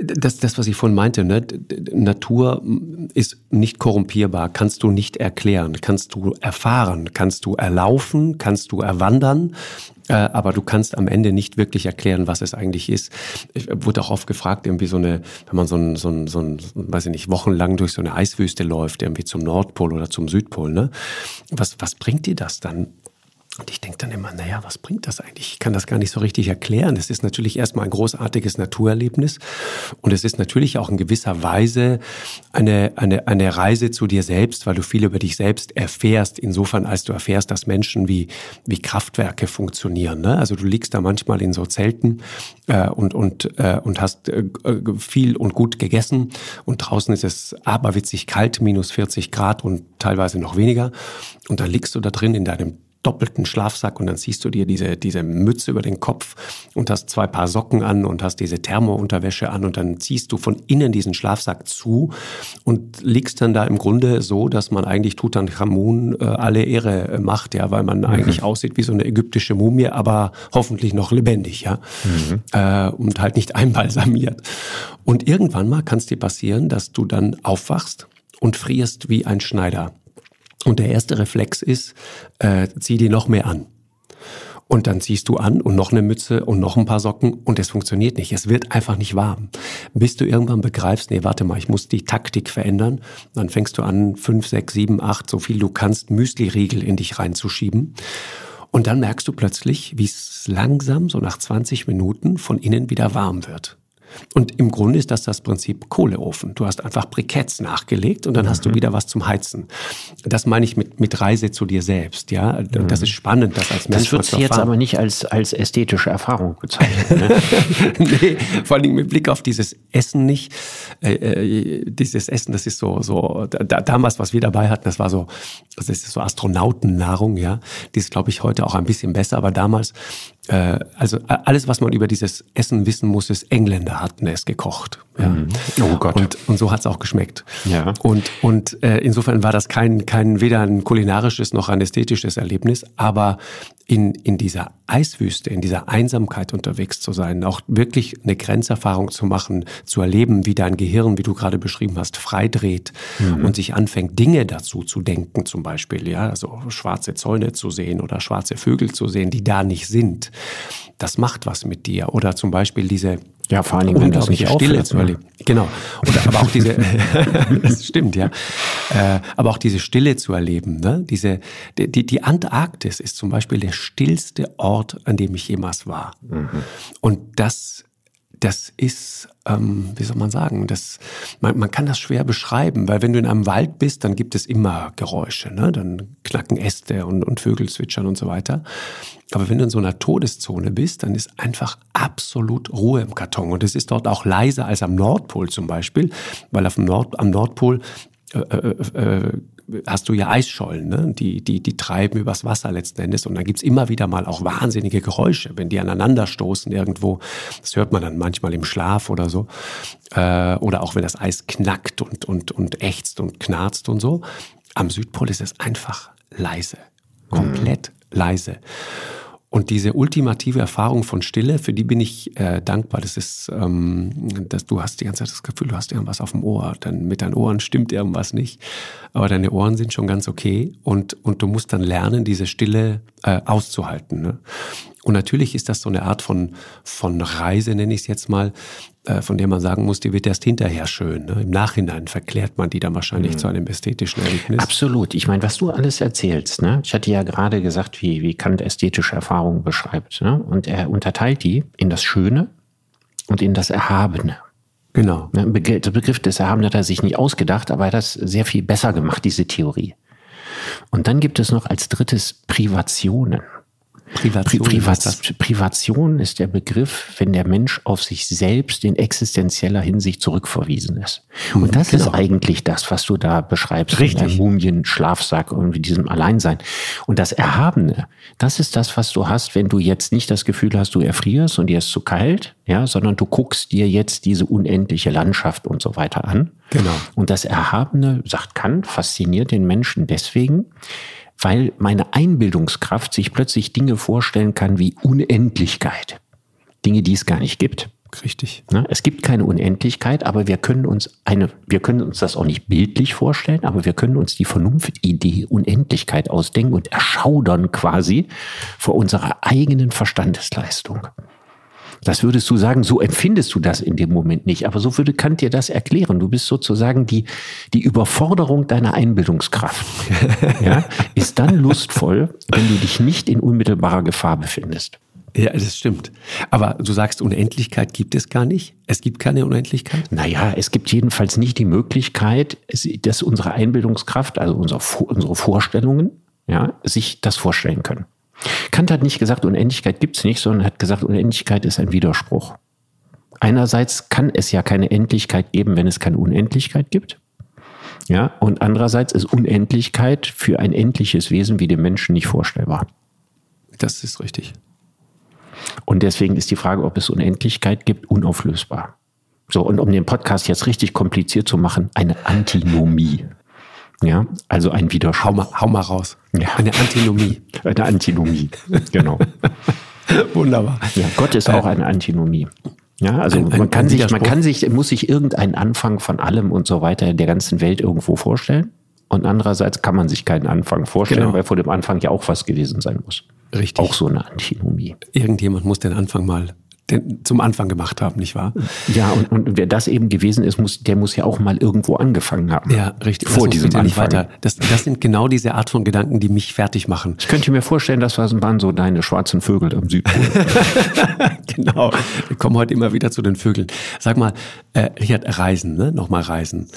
das, das, was ich vorhin meinte, ne? Natur ist nicht korrumpierbar, kannst du nicht erklären, kannst du erfahren, kannst du erlaufen, kannst du erwandern, äh, aber du kannst am Ende nicht wirklich erklären, was es eigentlich ist. Ich wurde auch oft gefragt, irgendwie so eine, wenn man so ein, so ein, so ein weiß ich nicht, wochenlang durch so eine Eiswüste läuft, irgendwie zum Nordpol oder zum Südpol, ne? Was, was bringt dir das dann? Und ich denke dann immer, naja, was bringt das eigentlich? Ich kann das gar nicht so richtig erklären. Es ist natürlich erstmal ein großartiges Naturerlebnis und es ist natürlich auch in gewisser Weise eine, eine, eine Reise zu dir selbst, weil du viel über dich selbst erfährst, insofern als du erfährst, dass Menschen wie, wie Kraftwerke funktionieren. Ne? Also du liegst da manchmal in so Zelten äh, und, und, äh, und hast äh, viel und gut gegessen und draußen ist es aberwitzig kalt, minus 40 Grad und teilweise noch weniger und dann liegst du da drin in deinem doppelten Schlafsack und dann ziehst du dir diese, diese Mütze über den Kopf und hast zwei Paar Socken an und hast diese Thermounterwäsche an und dann ziehst du von innen diesen Schlafsack zu und liegst dann da im Grunde so, dass man eigentlich Tutanchamun äh, alle Ehre äh, macht, ja, weil man mhm. eigentlich aussieht wie so eine ägyptische Mumie, aber hoffentlich noch lebendig, ja, mhm. äh, und halt nicht einbalsamiert. Und irgendwann mal kann es dir passieren, dass du dann aufwachst und frierst wie ein Schneider. Und der erste Reflex ist, äh, zieh die noch mehr an. Und dann ziehst du an und noch eine Mütze und noch ein paar Socken und es funktioniert nicht. Es wird einfach nicht warm. Bis du irgendwann begreifst, nee, warte mal, ich muss die Taktik verändern. Dann fängst du an, fünf, sechs, sieben, acht, so viel du kannst, Müsli-Riegel in dich reinzuschieben. Und dann merkst du plötzlich, wie es langsam, so nach 20 Minuten, von innen wieder warm wird. Und im Grunde ist das das Prinzip Kohleofen. Du hast einfach Briketts nachgelegt und dann mhm. hast du mhm. wieder was zum Heizen. Das meine ich mit, mit Reise zu dir selbst. Ja, mhm. das ist spannend, das als Mensch Das wird jetzt aber nicht als, als ästhetische Erfahrung bezeichnet. Ne? nee, vor Dingen mit Blick auf dieses Essen nicht. Äh, äh, dieses Essen, das ist so, so da, damals, was wir dabei hatten, das war so, das ist so Astronautennahrung, ja. Die ist, glaube ich, heute auch ein bisschen besser, aber damals äh, also alles, was man über dieses Essen wissen muss, ist, Engländer hatten es gekocht. Ja. Mhm. Oh Gott. Und, und so hat es auch geschmeckt. Ja. Und, und äh, insofern war das kein, kein weder ein kulinarisches noch ein ästhetisches Erlebnis, aber in, in dieser Eiswüste, in dieser Einsamkeit unterwegs zu sein, auch wirklich eine Grenzerfahrung zu machen, zu erleben, wie dein Gehirn, wie du gerade beschrieben hast, freidreht mhm. und sich anfängt, Dinge dazu zu denken, zum Beispiel, ja, also schwarze Zäune zu sehen oder schwarze Vögel zu sehen, die da nicht sind. Das macht was mit dir. Oder zum Beispiel diese ja, vor allen Dingen, wenn das nicht Stille zu erleben. Genau. Oder aber auch diese, das stimmt, ja. Äh, aber auch diese Stille zu erleben. Ne? Diese, die, die Antarktis ist zum Beispiel der stillste Ort, an dem ich jemals war. Mhm. Und das das ist, ähm, wie soll man sagen, das, man, man kann das schwer beschreiben, weil wenn du in einem Wald bist, dann gibt es immer Geräusche, ne? dann knacken Äste und, und Vögel zwitschern und so weiter. Aber wenn du in so einer Todeszone bist, dann ist einfach absolut Ruhe im Karton. Und es ist dort auch leiser als am Nordpol zum Beispiel, weil auf dem Nord, am Nordpol äh, äh, äh hast du ja Eisschollen, ne? die, die, die treiben übers Wasser letzten Endes. Und dann gibt's immer wieder mal auch wahnsinnige Geräusche, wenn die aneinanderstoßen irgendwo. Das hört man dann manchmal im Schlaf oder so. Äh, oder auch wenn das Eis knackt und, und, und ächzt und knarzt und so. Am Südpol ist es einfach leise. Komplett mhm. leise. Und diese ultimative Erfahrung von Stille, für die bin ich äh, dankbar. Das ist, ähm, dass du hast die ganze Zeit das Gefühl, du hast irgendwas auf dem Ohr. Dann mit deinen Ohren stimmt irgendwas nicht, aber deine Ohren sind schon ganz okay. Und und du musst dann lernen, diese Stille äh, auszuhalten. Ne? Und natürlich ist das so eine Art von, von Reise, nenne ich es jetzt mal, äh, von der man sagen muss, die wird erst hinterher schön. Ne? Im Nachhinein verklärt man die dann wahrscheinlich mhm. zu einem ästhetischen Erlebnis. Absolut. Ich meine, was du alles erzählst, ne? ich hatte ja gerade gesagt, wie, wie Kant ästhetische Erfahrungen beschreibt. Ne? Und er unterteilt die in das Schöne und in das Erhabene. Genau. Der Begriff des Erhabenen hat er sich nicht ausgedacht, aber er hat das sehr viel besser gemacht, diese Theorie. Und dann gibt es noch als drittes Privationen. Privation, Pri Privat ist Privation ist der Begriff, wenn der Mensch auf sich selbst in existenzieller Hinsicht zurückverwiesen ist. Und mhm, das genau. ist eigentlich das, was du da beschreibst. Richtig. Mumien, Schlafsack, irgendwie diesem Alleinsein. Und das Erhabene, das ist das, was du hast, wenn du jetzt nicht das Gefühl hast, du erfrierst und dir ist zu kalt, ja, sondern du guckst dir jetzt diese unendliche Landschaft und so weiter an. Genau. Und das Erhabene, sagt Kant, fasziniert den Menschen deswegen, weil meine Einbildungskraft sich plötzlich Dinge vorstellen kann wie Unendlichkeit. Dinge, die es gar nicht gibt. Richtig. Ne? Es gibt keine Unendlichkeit, aber wir können uns eine, wir können uns das auch nicht bildlich vorstellen, aber wir können uns die Vernunftidee Unendlichkeit ausdenken und erschaudern quasi vor unserer eigenen Verstandesleistung. Das würdest du sagen, so empfindest du das in dem Moment nicht. Aber so würde Kant dir das erklären. Du bist sozusagen die, die Überforderung deiner Einbildungskraft. ja, ist dann lustvoll, wenn du dich nicht in unmittelbarer Gefahr befindest. Ja, das stimmt. Aber du sagst, Unendlichkeit gibt es gar nicht? Es gibt keine Unendlichkeit? Naja, es gibt jedenfalls nicht die Möglichkeit, dass unsere Einbildungskraft, also unsere, unsere Vorstellungen, ja, sich das vorstellen können. Kant hat nicht gesagt, Unendlichkeit gibt es nicht, sondern hat gesagt, Unendlichkeit ist ein Widerspruch. Einerseits kann es ja keine Endlichkeit geben, wenn es keine Unendlichkeit gibt. Ja, und andererseits ist Unendlichkeit für ein endliches Wesen wie den Menschen nicht vorstellbar. Das ist richtig. Und deswegen ist die Frage, ob es Unendlichkeit gibt, unauflösbar. So, und um den Podcast jetzt richtig kompliziert zu machen, eine Antinomie. Ja, also ein Widerspruch. Hau mal, hau mal raus. Ja. Eine Antinomie. Eine Antinomie, genau. Wunderbar. Ja, Gott ist auch eine Antinomie. Ja, also ein, ein, man kann sich, man kann sich, muss sich irgendeinen Anfang von allem und so weiter der ganzen Welt irgendwo vorstellen. Und andererseits kann man sich keinen Anfang vorstellen, genau. weil vor dem Anfang ja auch was gewesen sein muss. Richtig. Auch so eine Antinomie. Irgendjemand muss den Anfang mal den, zum Anfang gemacht haben, nicht wahr? Ja, und, und wer das eben gewesen ist, muss, der muss ja auch mal irgendwo angefangen haben. Ja, richtig. Vor diesem Anfang. Weiter. Das, das sind genau diese Art von Gedanken, die mich fertig machen. Ich könnte mir vorstellen, das waren so deine schwarzen Vögel am Südpol. genau. Wir kommen heute immer wieder zu den Vögeln. Sag mal, äh, Richard, Reisen, ne? Nochmal Reisen.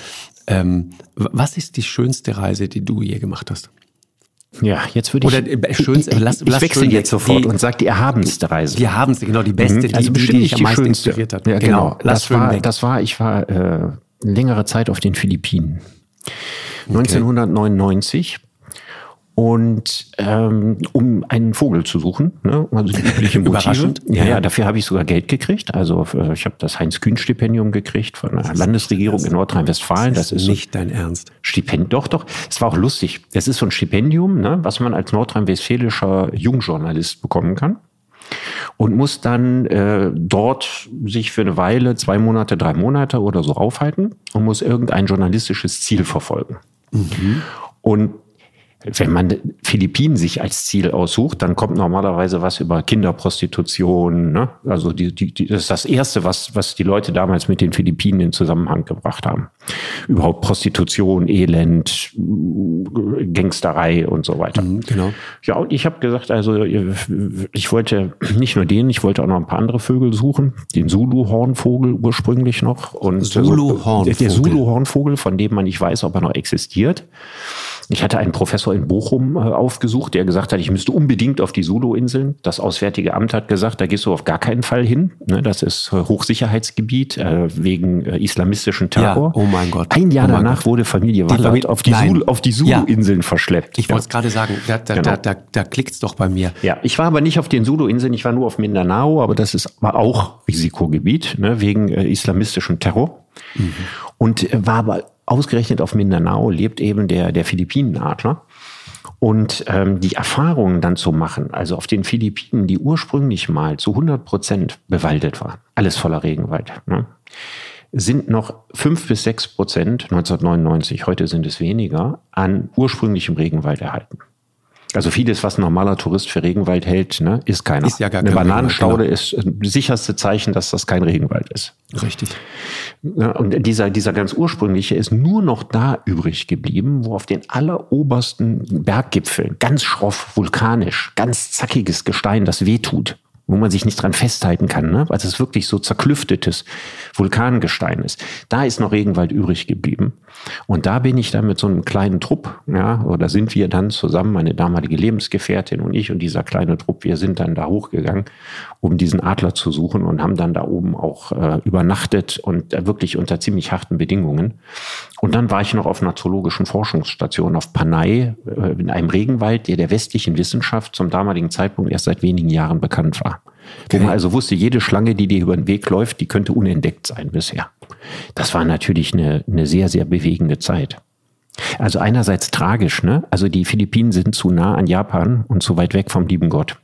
Ähm, was ist die schönste Reise, die du je gemacht hast? Ja, jetzt würde ich. Oder äh, schön, ich, lass, ich wechsle jetzt sofort die, und sage die erhabenste Reise. Die erhabenste, genau, die beste, mhm. also die, die, die ich am meisten schönste. inspiriert hat. Ja, genau. genau. Das, war, das war, ich war äh, längere Zeit auf den Philippinen. Okay. 1999 und ähm, um einen Vogel zu suchen, ne? also die üblichen Motive. Ja, ja, dafür habe ich sogar Geld gekriegt. Also äh, ich habe das Heinz-Kühn-Stipendium gekriegt von der Landesregierung in Nordrhein-Westfalen. Das, das ist nicht dein Ernst. Stipendium, doch, doch. Es war auch lustig. Das ist so ein Stipendium, ne, was man als nordrhein-westfälischer Jungjournalist bekommen kann und muss dann äh, dort sich für eine Weile, zwei Monate, drei Monate oder so aufhalten und muss irgendein journalistisches Ziel verfolgen. Mhm. Und wenn man Philippinen sich als Ziel aussucht, dann kommt normalerweise was über Kinderprostitution. Ne? Also die, die, die, das ist das Erste, was, was die Leute damals mit den Philippinen in Zusammenhang gebracht haben. Überhaupt Prostitution, Elend, Gangsterei und so weiter. Mhm, genau. Ja, und ich habe gesagt, also ich wollte nicht nur den, ich wollte auch noch ein paar andere Vögel suchen. Den Zulu-Hornvogel ursprünglich noch. Und Zulu-Hornvogel. Der Zulu-Hornvogel, von dem man nicht weiß, ob er noch existiert. Ich hatte einen Professor in Bochum äh, aufgesucht, der gesagt hat, ich müsste unbedingt auf die Sulu-Inseln. Das Auswärtige Amt hat gesagt, da gehst du auf gar keinen Fall hin. Ne, das ist äh, Hochsicherheitsgebiet äh, wegen islamistischen Terror. Ja, oh mein Gott. Ein Jahr oh danach Gott. wurde Familie Wallert auf die, Zulu, auf die Zulu-Inseln ja. verschleppt. Ich wollte es gerade sagen, da, da, genau. da, da, da klickt's doch bei mir. Ja, ich war aber nicht auf den Zulu-Inseln, ich war nur auf Mindanao, aber das ist war auch Risikogebiet ne, wegen islamistischem Terror. Mhm. Und war aber ausgerechnet auf Mindanao lebt eben der, der Philippinenadler. Und ähm, die Erfahrungen dann zu machen, also auf den Philippinen, die ursprünglich mal zu 100 Prozent bewaldet waren, alles voller Regenwald, ne, sind noch fünf bis sechs Prozent 1999, heute sind es weniger, an ursprünglichem Regenwald erhalten. Also vieles, was ein normaler Tourist für Regenwald hält, ne, ist keiner. Ist ja gar Eine Bananenstaude genau. ist das sicherste Zeichen, dass das kein Regenwald ist. Richtig. Ja, und dieser, dieser ganz ursprüngliche ist nur noch da übrig geblieben, wo auf den allerobersten Berggipfeln, ganz schroff, vulkanisch, ganz zackiges Gestein, das wehtut, wo man sich nicht dran festhalten kann, ne? weil es wirklich so zerklüftetes Vulkangestein ist. Da ist noch Regenwald übrig geblieben. Und da bin ich dann mit so einem kleinen Trupp, ja, oder sind wir dann zusammen, meine damalige Lebensgefährtin und ich und dieser kleine Trupp, wir sind dann da hochgegangen, um diesen Adler zu suchen und haben dann da oben auch äh, übernachtet und äh, wirklich unter ziemlich harten Bedingungen. Und dann war ich noch auf einer zoologischen Forschungsstation auf Panay äh, in einem Regenwald, der der westlichen Wissenschaft zum damaligen Zeitpunkt erst seit wenigen Jahren bekannt war. Okay. Wo man also wusste, jede Schlange, die dir über den Weg läuft, die könnte unentdeckt sein bisher. Das war natürlich eine, eine sehr, sehr bewegende Zeit. Also einerseits tragisch, ne? Also die Philippinen sind zu nah an Japan und zu weit weg vom lieben Gott.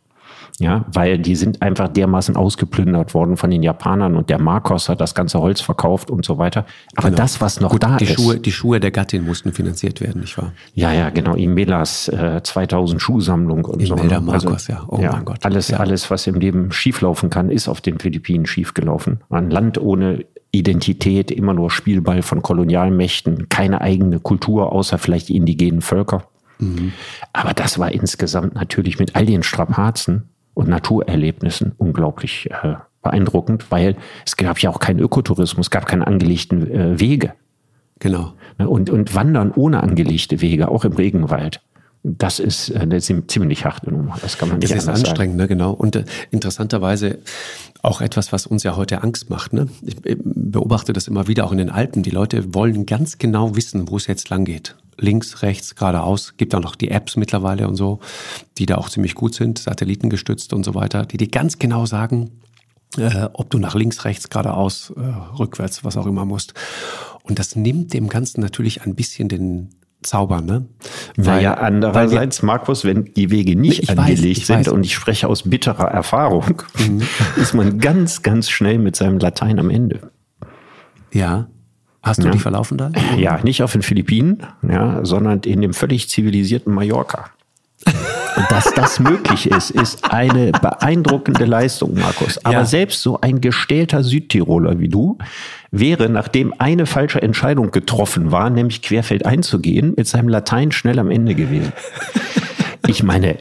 Ja, weil die sind einfach dermaßen ausgeplündert worden von den Japanern und der Marcos hat das ganze Holz verkauft und so weiter. Aber genau. das, was noch Gut, da die ist. Schuhe, die Schuhe der Gattin mussten finanziert werden, nicht wahr? Ja, ja, genau. Imelas äh, 2000 Schuhsammlung und Imelda so. Imelda Marcos, also, ja. Oh ja, mein Gott. Alles, ja. alles, was im Leben schieflaufen kann, ist auf den Philippinen schiefgelaufen. Ein Land ohne Identität, immer nur Spielball von Kolonialmächten, keine eigene Kultur, außer vielleicht die indigenen Völker. Mhm. Aber das war insgesamt natürlich mit all den Strapazen und Naturerlebnissen unglaublich äh, beeindruckend, weil es gab ja auch keinen Ökotourismus, es gab keine angelegten äh, Wege. Genau. Ne, und, und Wandern ohne angelegte Wege, auch im Regenwald. Das ist äh, eine ziemlich harte Nummer. Das kann man nicht Das ist anstrengend, ne? genau. Und äh, interessanterweise auch etwas, was uns ja heute Angst macht. Ne? Ich beobachte das immer wieder auch in den Alpen. Die Leute wollen ganz genau wissen, wo es jetzt lang geht links, rechts, geradeaus. Gibt auch noch die Apps mittlerweile und so, die da auch ziemlich gut sind, satellitengestützt und so weiter, die dir ganz genau sagen, äh, ob du nach links, rechts, geradeaus, äh, rückwärts, was auch immer musst. Und das nimmt dem Ganzen natürlich ein bisschen den Zauber, ne? Weil, naja, andererseits, wir, Markus, wenn die Wege nicht angelegt weiß, sind weiß. und ich spreche aus bitterer Erfahrung, mhm. ist man ganz, ganz schnell mit seinem Latein am Ende. Ja, Hast du ja. dich verlaufen da? Ja, nicht auf den Philippinen, ja, sondern in dem völlig zivilisierten Mallorca. Und dass das möglich ist, ist eine beeindruckende Leistung, Markus. Aber ja. selbst so ein gestählter Südtiroler wie du wäre, nachdem eine falsche Entscheidung getroffen war, nämlich querfeld einzugehen, mit seinem Latein schnell am Ende gewesen. Ich meine,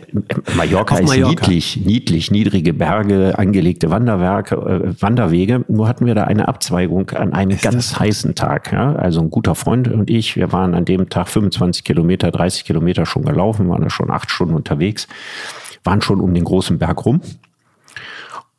Mallorca ist niedlich, niedlich, niedrige Berge, angelegte Wanderwerke, äh, Wanderwege. Nur hatten wir da eine Abzweigung an einem ist ganz heißen Tag. Ja? Also ein guter Freund und ich, wir waren an dem Tag 25 Kilometer, 30 Kilometer schon gelaufen, waren da schon acht Stunden unterwegs, waren schon um den großen Berg rum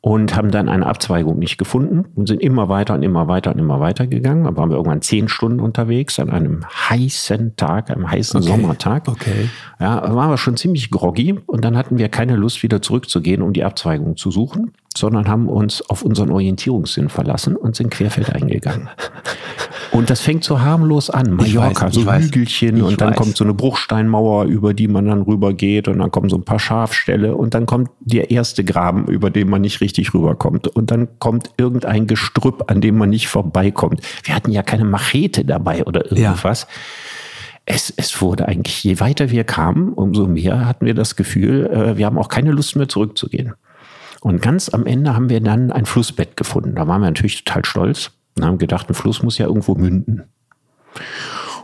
und haben dann eine Abzweigung nicht gefunden und sind immer weiter und immer weiter und immer weiter gegangen. Dann waren wir irgendwann zehn Stunden unterwegs an einem heißen Tag, einem heißen okay. Sommertag. Okay. Ja, waren wir schon ziemlich groggy und dann hatten wir keine Lust, wieder zurückzugehen, um die Abzweigung zu suchen, sondern haben uns auf unseren Orientierungssinn verlassen und sind querfeld eingegangen. Und das fängt so harmlos an. Mallorca, weiß, so weiß, Hügelchen und dann weiß. kommt so eine Bruchsteinmauer, über die man dann rübergeht und dann kommen so ein paar Schafställe und dann kommt der erste Graben, über den man nicht richtig rüberkommt und dann kommt irgendein Gestrüpp, an dem man nicht vorbeikommt. Wir hatten ja keine Machete dabei oder irgendwas. Ja. Es, es wurde eigentlich, je weiter wir kamen, umso mehr hatten wir das Gefühl, äh, wir haben auch keine Lust mehr zurückzugehen. Und ganz am Ende haben wir dann ein Flussbett gefunden. Da waren wir natürlich total stolz und haben gedacht, ein Fluss muss ja irgendwo münden.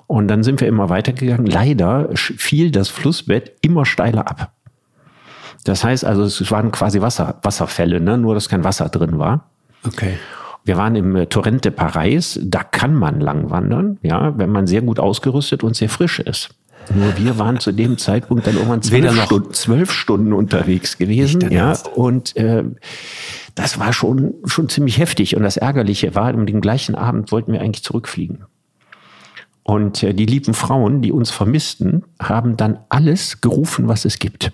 Und dann sind wir immer weitergegangen. Leider fiel das Flussbett immer steiler ab. Das heißt also, es waren quasi Wasser, Wasserfälle, ne? nur dass kein Wasser drin war. Okay. Wir waren im äh, Torrente Paris, da kann man lang wandern, ja, wenn man sehr gut ausgerüstet und sehr frisch ist. Nur wir waren zu dem Zeitpunkt dann irgendwann zwölf, Stunden, zwölf Stunden unterwegs gewesen, ja, und äh, das war schon, schon ziemlich heftig. Und das Ärgerliche war, um den gleichen Abend wollten wir eigentlich zurückfliegen. Und äh, die lieben Frauen, die uns vermissten, haben dann alles gerufen, was es gibt.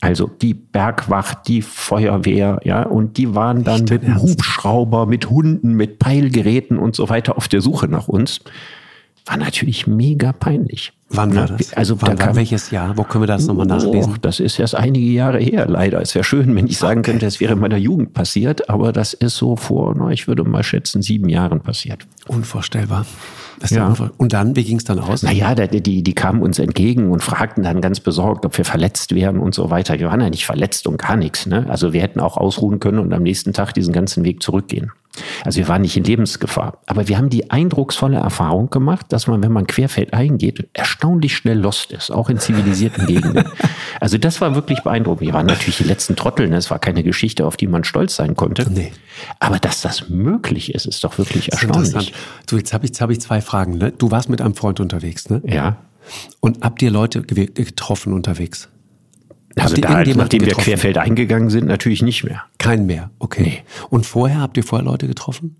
Also die Bergwacht, die Feuerwehr, ja, und die waren dann mit Hubschrauber, mit Hunden, mit Peilgeräten und so weiter auf der Suche nach uns. War natürlich mega peinlich. Wann war das? Also Wann da kam, welches Jahr? Wo können wir das nochmal nachlesen? Oh, das ist erst einige Jahre her, leider. Es wäre schön, wenn ich sagen könnte, es wäre in meiner Jugend passiert, aber das ist so vor, na, ich würde mal schätzen, sieben Jahren passiert. Unvorstellbar. Ja. Und dann, wie ging es dann aus? Naja, die, die kamen uns entgegen und fragten dann ganz besorgt, ob wir verletzt wären und so weiter. Wir waren ja nicht verletzt und gar nichts. Ne? Also wir hätten auch ausruhen können und am nächsten Tag diesen ganzen Weg zurückgehen. Also wir waren nicht in Lebensgefahr. Aber wir haben die eindrucksvolle Erfahrung gemacht, dass man, wenn man querfeld eingeht, erstaunlich schnell lost ist, auch in zivilisierten Gegenden. Also das war wirklich beeindruckend. Wir waren natürlich die letzten Trottel. Ne? Es war keine Geschichte, auf die man stolz sein konnte. Nee. Aber dass das möglich ist, ist doch wirklich erstaunlich. So, jetzt habe ich, hab ich zwei Fragen. Ne? Du warst mit einem Freund unterwegs, ne? Ja. Und habt ihr Leute getroffen unterwegs? Also da, nachdem getroffen? wir querfeld eingegangen sind, natürlich nicht mehr. Kein mehr, okay. Nee. Und vorher, habt ihr vorher Leute getroffen?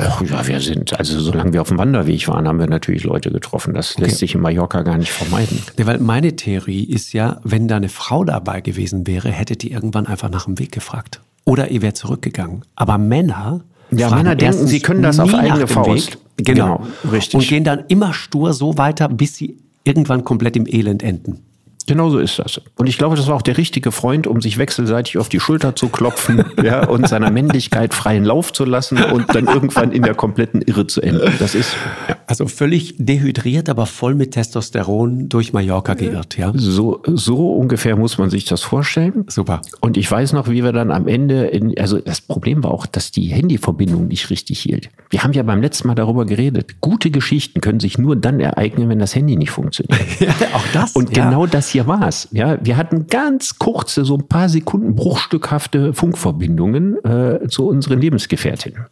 Ach, ja, wir sind, also solange wir auf dem Wanderweg waren, haben wir natürlich Leute getroffen. Das okay. lässt sich in Mallorca gar nicht vermeiden. Ja, weil meine Theorie ist ja, wenn da eine Frau dabei gewesen wäre, hättet ihr irgendwann einfach nach dem Weg gefragt. Oder ihr wärt zurückgegangen. Aber Männer. Ja, Männer denken, sie können das auf eigene Faust. Genau, genau, richtig. Und gehen dann immer stur so weiter, bis sie irgendwann komplett im Elend enden. Genau so ist das. Und ich glaube, das war auch der richtige Freund, um sich wechselseitig auf die Schulter zu klopfen ja, und seiner Männlichkeit freien Lauf zu lassen und dann irgendwann in der kompletten Irre zu enden. Das ist. Ja. Also völlig dehydriert, aber voll mit Testosteron durch Mallorca geirrt, ja? So, so ungefähr muss man sich das vorstellen. Super. Und ich weiß noch, wie wir dann am Ende, in, also das Problem war auch, dass die Handyverbindung nicht richtig hielt. Wir haben ja beim letzten Mal darüber geredet. Gute Geschichten können sich nur dann ereignen, wenn das Handy nicht funktioniert. ja, auch das. Und ja. genau das hier hier war's. Ja, wir hatten ganz kurze, so ein paar Sekunden bruchstückhafte Funkverbindungen äh, zu unseren Lebensgefährtinnen.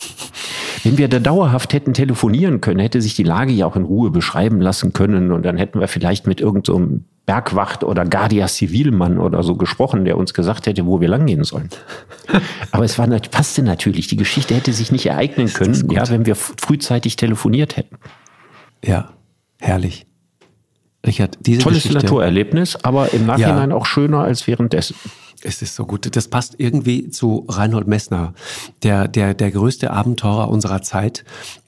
Wenn wir da dauerhaft hätten telefonieren können, hätte sich die Lage ja auch in Ruhe beschreiben lassen können und dann hätten wir vielleicht mit irgendeinem so Bergwacht oder Guardia Zivilmann oder so gesprochen, der uns gesagt hätte, wo wir langgehen sollen. Aber es war, passte natürlich. Die Geschichte hätte sich nicht ereignen können, ja, wenn wir frühzeitig telefoniert hätten. Ja, herrlich. Richard, diese Tolles Geschichte, Naturerlebnis, aber im Nachhinein ja. auch schöner als währenddessen. Es ist so gut. Das passt irgendwie zu Reinhold Messner, der, der, der größte Abenteurer unserer Zeit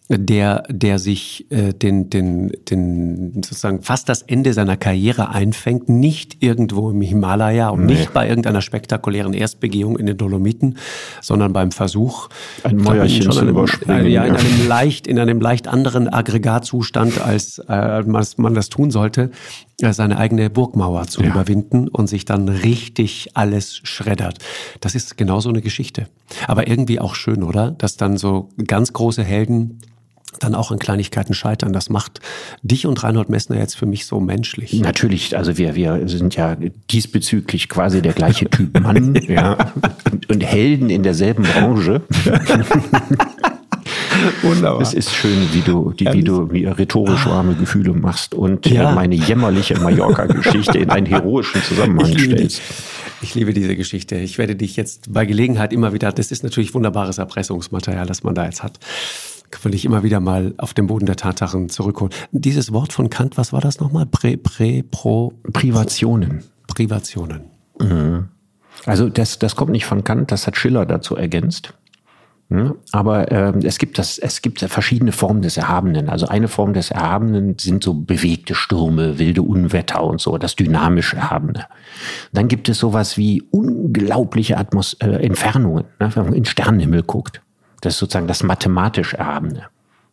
der, der sich äh, den, den, den sozusagen fast das Ende seiner Karriere einfängt, nicht irgendwo im Himalaya und nee. nicht bei irgendeiner spektakulären Erstbegehung in den Dolomiten, sondern beim Versuch, ein Mäuerchen zu überspringen. ja, in einem leicht, in einem leicht anderen Aggregatzustand, als äh, man das tun sollte, äh, seine eigene Burgmauer zu ja. überwinden und sich dann richtig alles schreddert. Das ist genau so eine Geschichte. Aber irgendwie auch schön, oder? Dass dann so ganz große Helden dann auch an Kleinigkeiten scheitern. Das macht dich und Reinhold Messner jetzt für mich so menschlich. Natürlich, also wir, wir sind ja diesbezüglich quasi der gleiche Typ Mann ja, und, und Helden in derselben Branche. Wunderbar. Es ist schön, wie du, die, wie du wie rhetorisch warme Gefühle machst und ja. meine jämmerliche Mallorca-Geschichte in einen heroischen Zusammenhang ich stellst. Ich liebe diese Geschichte. Ich werde dich jetzt bei Gelegenheit immer wieder, das ist natürlich wunderbares Erpressungsmaterial, das man da jetzt hat will ich immer wieder mal auf den Boden der Tatsachen zurückholen. Dieses Wort von Kant, was war das nochmal? Prä, prä, pro. Privationen. Privationen. Mhm. Also das, das kommt nicht von Kant, das hat Schiller dazu ergänzt. Hm? Aber äh, es gibt das, es gibt verschiedene Formen des Erhabenen. Also eine Form des Erhabenen sind so bewegte Stürme, wilde Unwetter und so, das dynamisch Erhabene. Dann gibt es sowas wie unglaubliche Atmos äh, Entfernungen, ne, wenn man in den Sternenhimmel guckt. Das ist sozusagen das mathematisch Erhabene.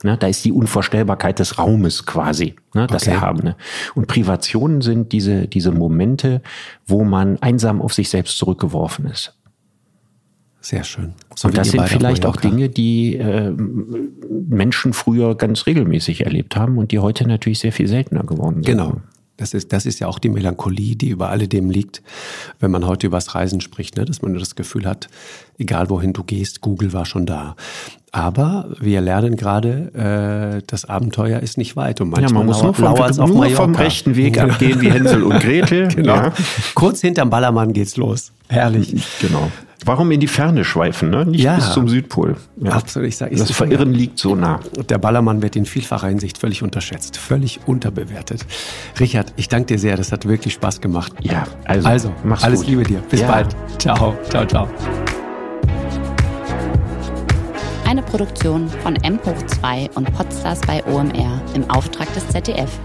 Ne, da ist die Unvorstellbarkeit des Raumes quasi, ne, das okay. Erhabene. Und Privationen sind diese, diese Momente, wo man einsam auf sich selbst zurückgeworfen ist. Sehr schön. So und das sind vielleicht auch Dinge, die äh, Menschen früher ganz regelmäßig erlebt haben und die heute natürlich sehr viel seltener geworden sind. Genau. Das ist, das ist ja auch die Melancholie, die über alledem liegt, wenn man heute übers Reisen spricht, ne? dass man nur das Gefühl hat, egal wohin du gehst, Google war schon da. Aber wir lernen gerade, äh, das Abenteuer ist nicht weit. Und manchmal ja, man muss nur, vom, nur vom rechten Weg abgehen wie Hänsel und Gretel. genau. Ja. Kurz hinterm Ballermann geht's los. Herrlich. Genau. Warum in die Ferne schweifen, ne? Nicht ja, bis zum Südpol. Ja. Absolut. Ich sag, ich das Verirren ja. liegt so nah. Der Ballermann wird in vielfacher Hinsicht völlig unterschätzt, völlig unterbewertet. Richard, ich danke dir sehr. Das hat wirklich Spaß gemacht. Ja, also, also alles gut. Liebe dir. Bis ja. bald. Ciao, ciao, ciao. Eine Produktion von M hoch 2 und Podstars bei OMR im Auftrag des ZDF.